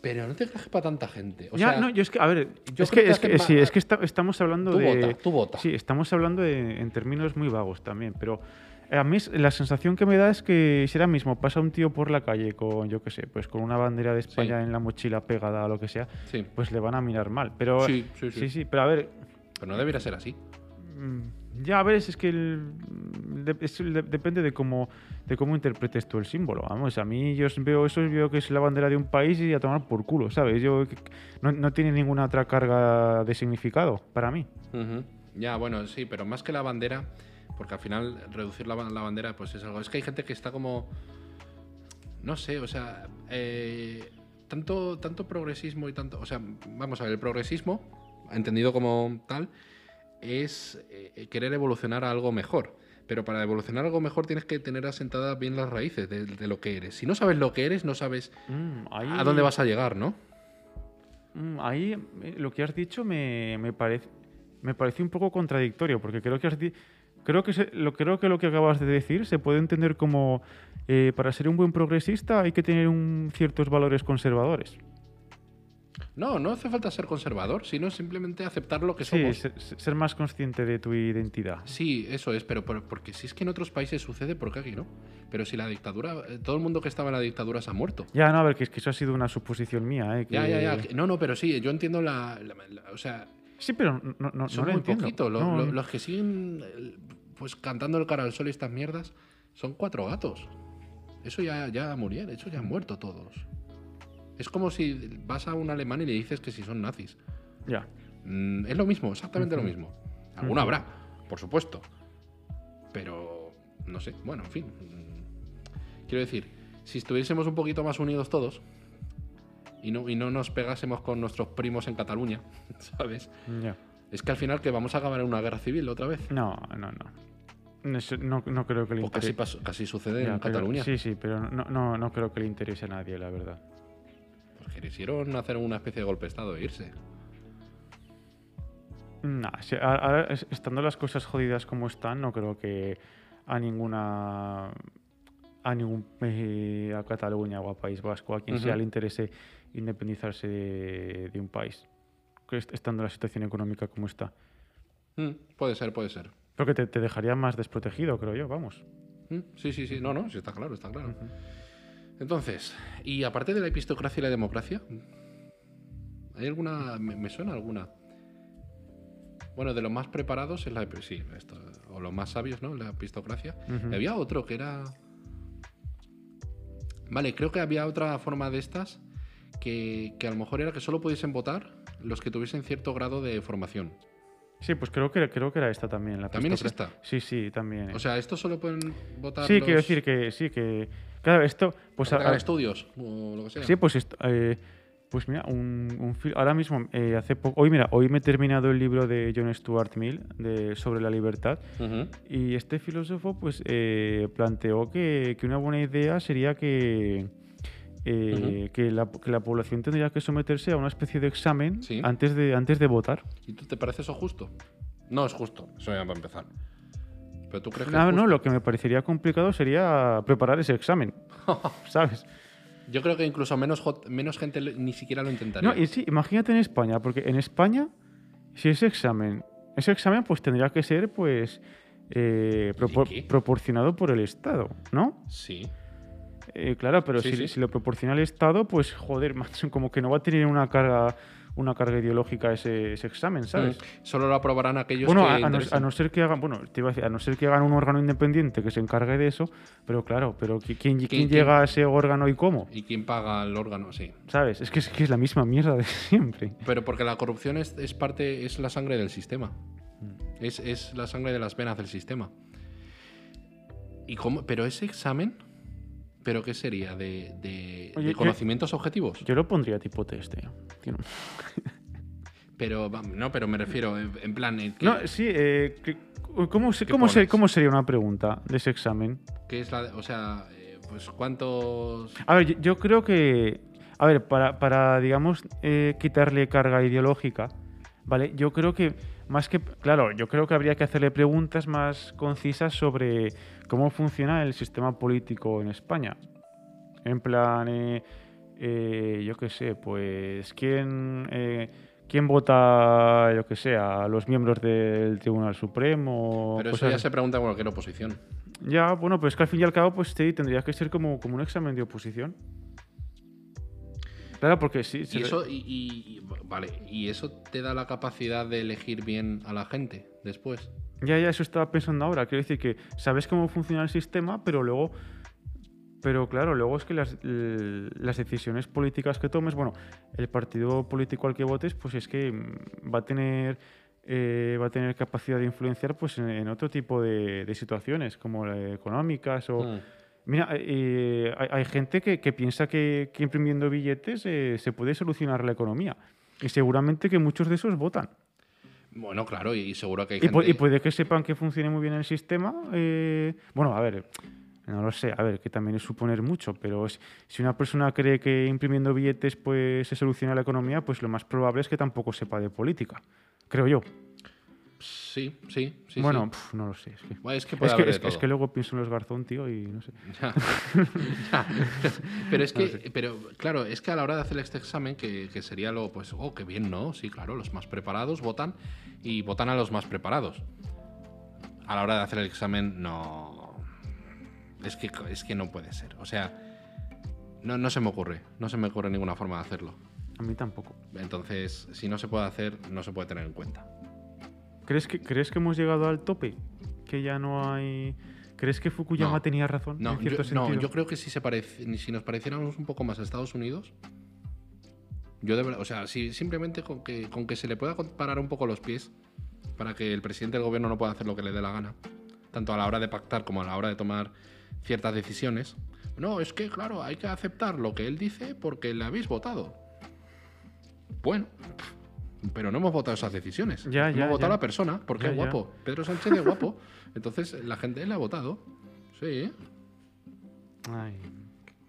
pero no te creas para tanta gente. ya, no, yo es que, a ver, yo es, que, es, que, sí, es que estamos hablando de. tú vota. Sí, estamos hablando de, en términos muy vagos también, pero a mí la sensación que me da es que si ahora mismo pasa un tío por la calle con, yo qué sé, pues con una bandera de España en la mochila pegada o lo que sea, pues le van a mirar mal. Pero, sí, sí, sí. sí, pero a ver. Pero no debería ser así. Mm, ya, a ver, es que depende de cómo, de cómo interpretes tú el símbolo. Vamos, a mí yo veo eso y veo que es la bandera de un país y a tomar por culo, ¿sabes? Yo, no, no tiene ninguna otra carga de significado para mí. Ya, bueno, sí, pero más que la bandera, porque al final reducir la, la, bandera pues es algo... Es que hay gente que está como... No sé, o sea... Eh, tanto, tanto progresismo y tanto... O sea, vamos a ver, el progresismo, entendido como tal es eh, querer evolucionar a algo mejor. Pero para evolucionar a algo mejor tienes que tener asentadas bien las raíces de, lo que eres. Si no sabes lo que eres, no sabes mm, a dónde vas a llegar, ¿no? Mm, ahí eh, lo que has dicho me, parece, me parece un poco contradictorio, porque creo que has creo que lo creo que lo que acabas de decir se puede entender como eh, para ser un buen progresista hay que tener un, ciertos valores conservadores. No, no hace falta ser conservador, sino simplemente aceptar lo que somos. Sí, ser, más consciente de tu identidad. Sí, eso es, pero porque si es que en otros países sucede, ¿por qué aquí no? Pero si la dictadura, eh, todo el mundo que estaba en la dictadura se ha muerto. Ya, no, a ver, que, es que eso ha sido una suposición mía, ¿eh? Ya, ya, ya. No, no, pero sí, yo entiendo la. o sea. Sí, pero no, no, son muy poquitos. los que siguen pues cantando el cara al sol y estas mierdas son cuatro gatos. Eso ya, ya murieron, eso ya han muerto todos. Es como si vas a un alemán y le dices que si son nazis. Ya. Mm, es lo mismo, exactamente lo mismo. Alguna habrá, por supuesto. Pero, no sé, bueno, en fin. Quiero decir, si estuviésemos un poquito más unidos todos y no, y no nos pegásemos con nuestros primos en Cataluña, ¿sabes? Ya. Es que al final que vamos a acabar en una guerra civil otra vez. No, no, no. No, no, creo que le interese. Casi, casi, sucede en Cataluña. Sí, sí, pero no, no, no creo que le interese a nadie, la verdad quisieron hacer una especie de golpe de Estado e irse. No, ahora, estando las cosas jodidas como están, no creo que a ninguna a ningún eh, a Cataluña o a País Vasco, a quien sea le interese independizarse de, un país, estando la situación económica como está. Mm, puede ser, puede ser. Creo que te, dejaría más desprotegido, creo yo, vamos. Mm, sí, sí, sí. No, no, sí está claro, está claro. Entonces, y aparte de la epistocracia y la democracia, ¿hay alguna. Me, suena alguna? Bueno, de los más preparados es la. Sí, esto, o los más sabios, ¿no? La epistocracia. Había otro que era. Vale, creo que había otra forma de estas que, que, a lo mejor era que solo pudiesen votar los que tuviesen cierto grado de formación. Sí, pues creo que, creo que era esta también. La ¿También es esta? Sí, sí, también. O sea, ¿estos solo pueden votar Sí, quiero decir que sí, que Claro, esto. Pues, a, estudios o lo que sea. Sí, pues, eh, pues mira, un, un ahora mismo, eh, hace poco. Hoy, mira, hoy me he terminado el libro de John Stuart Mill de, sobre la libertad. Y este filósofo, pues, eh, planteó que, que, una buena idea sería que. Que, la, que, la, población tendría que someterse a una especie de examen antes, de, antes de votar. ¿Y tú te parece eso justo? No es justo, eso ya va a empezar. ¿Pero tú crees no, no, lo que me parecería complicado sería preparar ese examen, ¿sabes? Yo creo que incluso menos, menos gente ni siquiera lo intentaría. No, y sí, imagínate en España, porque en España Si ese examen, ese examen pues tendría que ser pues eh, propor- qué? proporcionado por el Estado, ¿no? Sí. Eh, claro, pero Sí, si, sí. si lo proporciona el Estado, pues joder, macho, como que no va a tener una carga, una carga ideológica ese, ese examen, ¿sabes? Mm. Solo lo aprobarán aquellos Bueno, que a, a no, interesen. a no ser que hagan, bueno, te iba a decir, a no ser que hagan un órgano independiente que se encargue de eso, pero claro, pero ¿qui- ¿quién, quién, quién? llega a ese órgano y cómo? ¿Y quién paga el órgano? Sí. ¿Sabes? Es que es, que es la misma mierda de siempre. Pero porque la corrupción es, es parte, es la sangre del sistema. Mm. Es, es la sangre de las venas del sistema. ¿Y cómo? ¿Pero ese examen? ¿Pero qué sería? ¿De, de- Oye, de yo- conocimientos objetivos? Yo lo pondría tipo test, eh. Tío. Pero, no, pero me refiero, en, en plan, eh, ¿qué, No, sí, eh, que- ¿cómo, se- ¿Qué cómo, cómo sería una pregunta de ese examen? qué es la. O sea, eh, pues cuántos. A ver, yo, yo creo que. A ver, para, para digamos, eh, quitarle carga ideológica, ¿vale? Yo creo que, más que. Claro, yo creo que habría que hacerle preguntas más concisas sobre cómo funciona el sistema político en España. En plan, eh, eh, yo qué sé, pues, ¿quién. eh, ¿Quién vota, yo qué sé, a los miembros del Tribunal Supremo? Pero eso ya se pregunta en cualquier oposición. ya, bueno, pues que al fin y al cabo, pues sí, tendría que ser como, como un examen de oposición. Claro, porque sí. Y eso, y, y- vale, y eso te da la capacidad de elegir bien a la gente después. Ya, ya, eso estaba pensando ahora. Quiero decir que sabes cómo funciona el sistema, pero luego. Pero claro, luego es que las, decisiones políticas que tomes, bueno, el partido político al que votes, pues es que mm, va a tener. eh, va a tener capacidad de influenciar pues en, en otro tipo de, de situaciones, como eh, económicas o, Mm. Mira, eh, hay, hay gente que, que piensa que, que imprimiendo billetes eh, se puede solucionar la economía. Y seguramente que muchos de esos votan. Bueno, claro, y seguro que hay Y, gente. y puede que sepan que funcione muy bien el sistema. eh, bueno, a ver, no lo sé, a ver, que también es suponer mucho, pero si una persona cree que imprimiendo billetes pues, se soluciona la economía, pues lo más probable es que tampoco sepa de política. Creo yo. Sí, sí, sí. bueno, sí. pf, no lo sé. Es que, Bueno, es que puede es que- haber de es que- es todo. que luego pienso en los garzón, tío, y no sé. Ya. Ya. Pero es que, pero claro, es que a la hora de hacer este examen, que, que sería lo, pues, oh, qué bien, ¿no? Sí, claro, los más preparados votan y votan a los más preparados. A la hora de hacer el examen, no. Es que, es que no puede ser. O sea, no, no se me ocurre. No se me ocurre ninguna forma de hacerlo. A mí tampoco. Entonces, si no se puede hacer, no se puede tener en cuenta. ¿Crees que, ¿Crees que hemos llegado al tope? Que ya no hay. ¿Crees que Fukuyama No. tenía razón? No, en cierto yo, no, yo creo que si, se parece, si nos pareciéramos un poco más a Estados Unidos, yo de verdad, o sea, si simplemente con que, con que se le pueda parar un poco los pies para que el presidente del gobierno no pueda hacer lo que le dé la gana, tanto a la hora de pactar como a la hora de tomar ciertas decisiones. No, es que, claro, hay que aceptar lo que él dice porque le habéis votado. Bueno, pero no hemos votado esas decisiones. Ya, hemos ya, votado ya. a la persona porque es guapo. Pedro Sánchez es guapo. Entonces la gente le ha votado. Sí. Ay,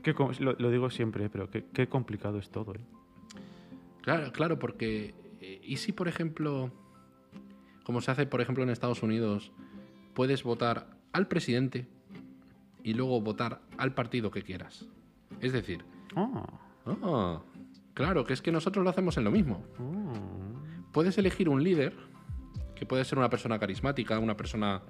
qué lo, lo digo siempre, pero qué, qué complicado es todo. ¿eh? Claro, claro, porque. eh, ¿Y si, por ejemplo, como se hace, por ejemplo, en Estados Unidos, puedes votar al presidente y luego votar al partido que quieras? Es decir, Ah, ah, claro, que es que nosotros lo hacemos en lo mismo. ah. Puedes elegir un líder, que puede ser una persona carismática, una persona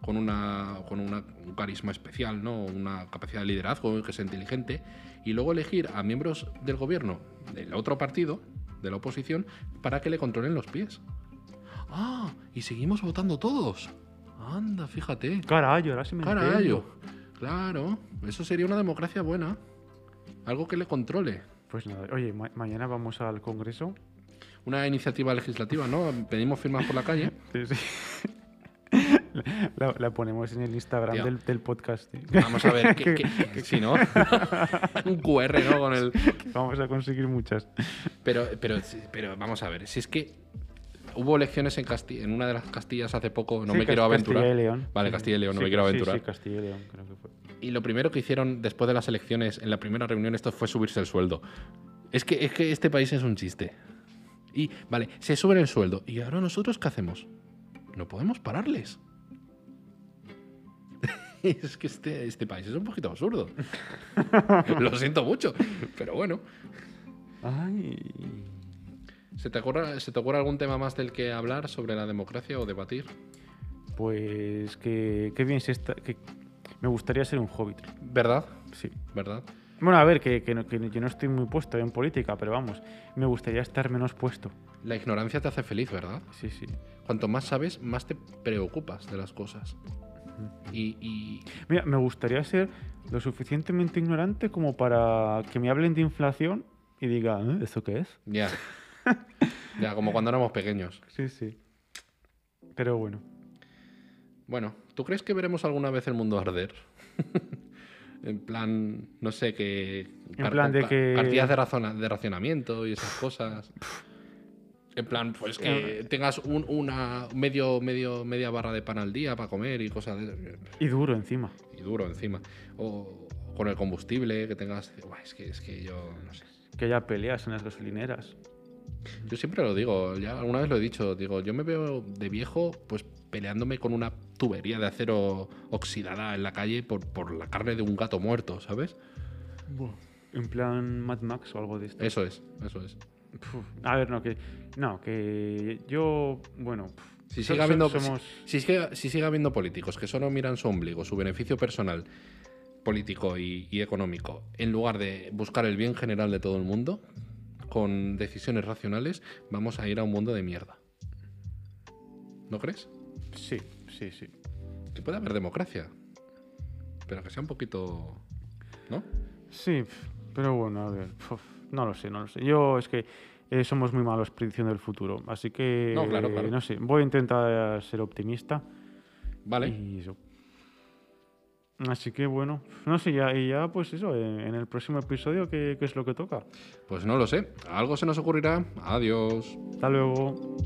con, una, con una- un carisma especial, ¿no? una capacidad de liderazgo, que sea inteligente, y luego elegir a miembros del gobierno del otro partido, de la oposición, para que le controlen los pies. Ah, y seguimos votando todos. Anda, fíjate. Carayo, ahora sí me Carayo. entiendo. Claro, eso sería una democracia buena. Algo que le controle. Pues nada, oye, ma- mañana vamos al Congreso. Una iniciativa legislativa, ¿no? Pedimos firmas por la calle. Sí, sí. La, la ponemos en el Instagram del, del podcast. Vamos a ver, ¿qué, qué- qué- si no? Un QR, ¿no? Con el... Vamos a conseguir muchas. Pero, pero, pero vamos a ver, si es que hubo elecciones en, Casti- en una de las Castillas hace poco, no Sí, me quiero aventurar. Castilla y León. Vale, Castilla y León, no sí, me quiero sí, aventurar. Sí, Castilla y León, creo que fue. Y lo primero que hicieron después de las elecciones, en la primera reunión, esto fue subirse el sueldo. Es que, es que este país es un chiste. Y, vale, se suben el sueldo. ¿Y ahora nosotros qué hacemos? No podemos pararles. es que este, este país es un poquito absurdo. Lo siento mucho, pero bueno. Ay. ¿Se te, ocurre, ¿Se te ocurre algún tema más del que hablar sobre la democracia o debatir? Pues que, que bien se está. Que me gustaría ser un hobbit. ¿Verdad? Sí. ¿Verdad? Bueno, a ver, que, que, no, que yo no estoy muy puesto en política, pero vamos, me gustaría estar menos puesto. La ignorancia te hace feliz, ¿verdad? Sí, sí. Cuanto más sabes, más te preocupas de las cosas. Y, y- Mira, me gustaría ser lo suficientemente ignorante como para que me hablen de inflación y diga, "¿Eh? ¿eso qué es? ya. ya, como cuando éramos pequeños. Sí, sí. Pero bueno. Bueno, ¿tú crees que veremos alguna vez el mundo arder? en plan, no sé, que... En plan de que- Partidas de, razona- de racionamiento y esas cosas. En plan, pues que Eh. tengas un- una medio, medio, media barra de pan al día para comer y cosas de Y duro encima. y duro encima. O con el combustible, que tengas... Buah, es, que, es que yo, no sé. Que haya peleas en las gasolineras. Yo siempre lo digo, ya alguna vez lo he dicho, digo, yo me veo de viejo pues peleándome con una tubería de acero oxidada en la calle por, por la carne de un gato muerto, ¿sabes? En plan Mad Max o algo de esto. Eso es, eso es. Puf, A ver, no, que. No, que yo. Bueno. puf, Si sigue, habiendo, somos- si, sigue, si sigue habiendo políticos que solo miran su ombligo, su beneficio personal político y, y económico, en lugar de buscar el bien general de todo el mundo, con decisiones racionales, vamos a ir a un mundo de mierda. ¿No crees? Sí, sí, sí. Que puede haber democracia, pero que sea un poquito... ¿No? Sí, pero bueno, a ver. no lo sé, no lo sé. Yo es que eh, somos muy malos predicción del futuro. Así que. No, claro, claro. No sé, voy a intentar ser optimista. Vale. Y eso. Así que bueno, no sé, ya, y ya pues eso, en, en el próximo episodio, ¿qué, ¿qué es lo que toca? Pues no lo sé. Algo se nos ocurrirá. Adiós. Hasta luego.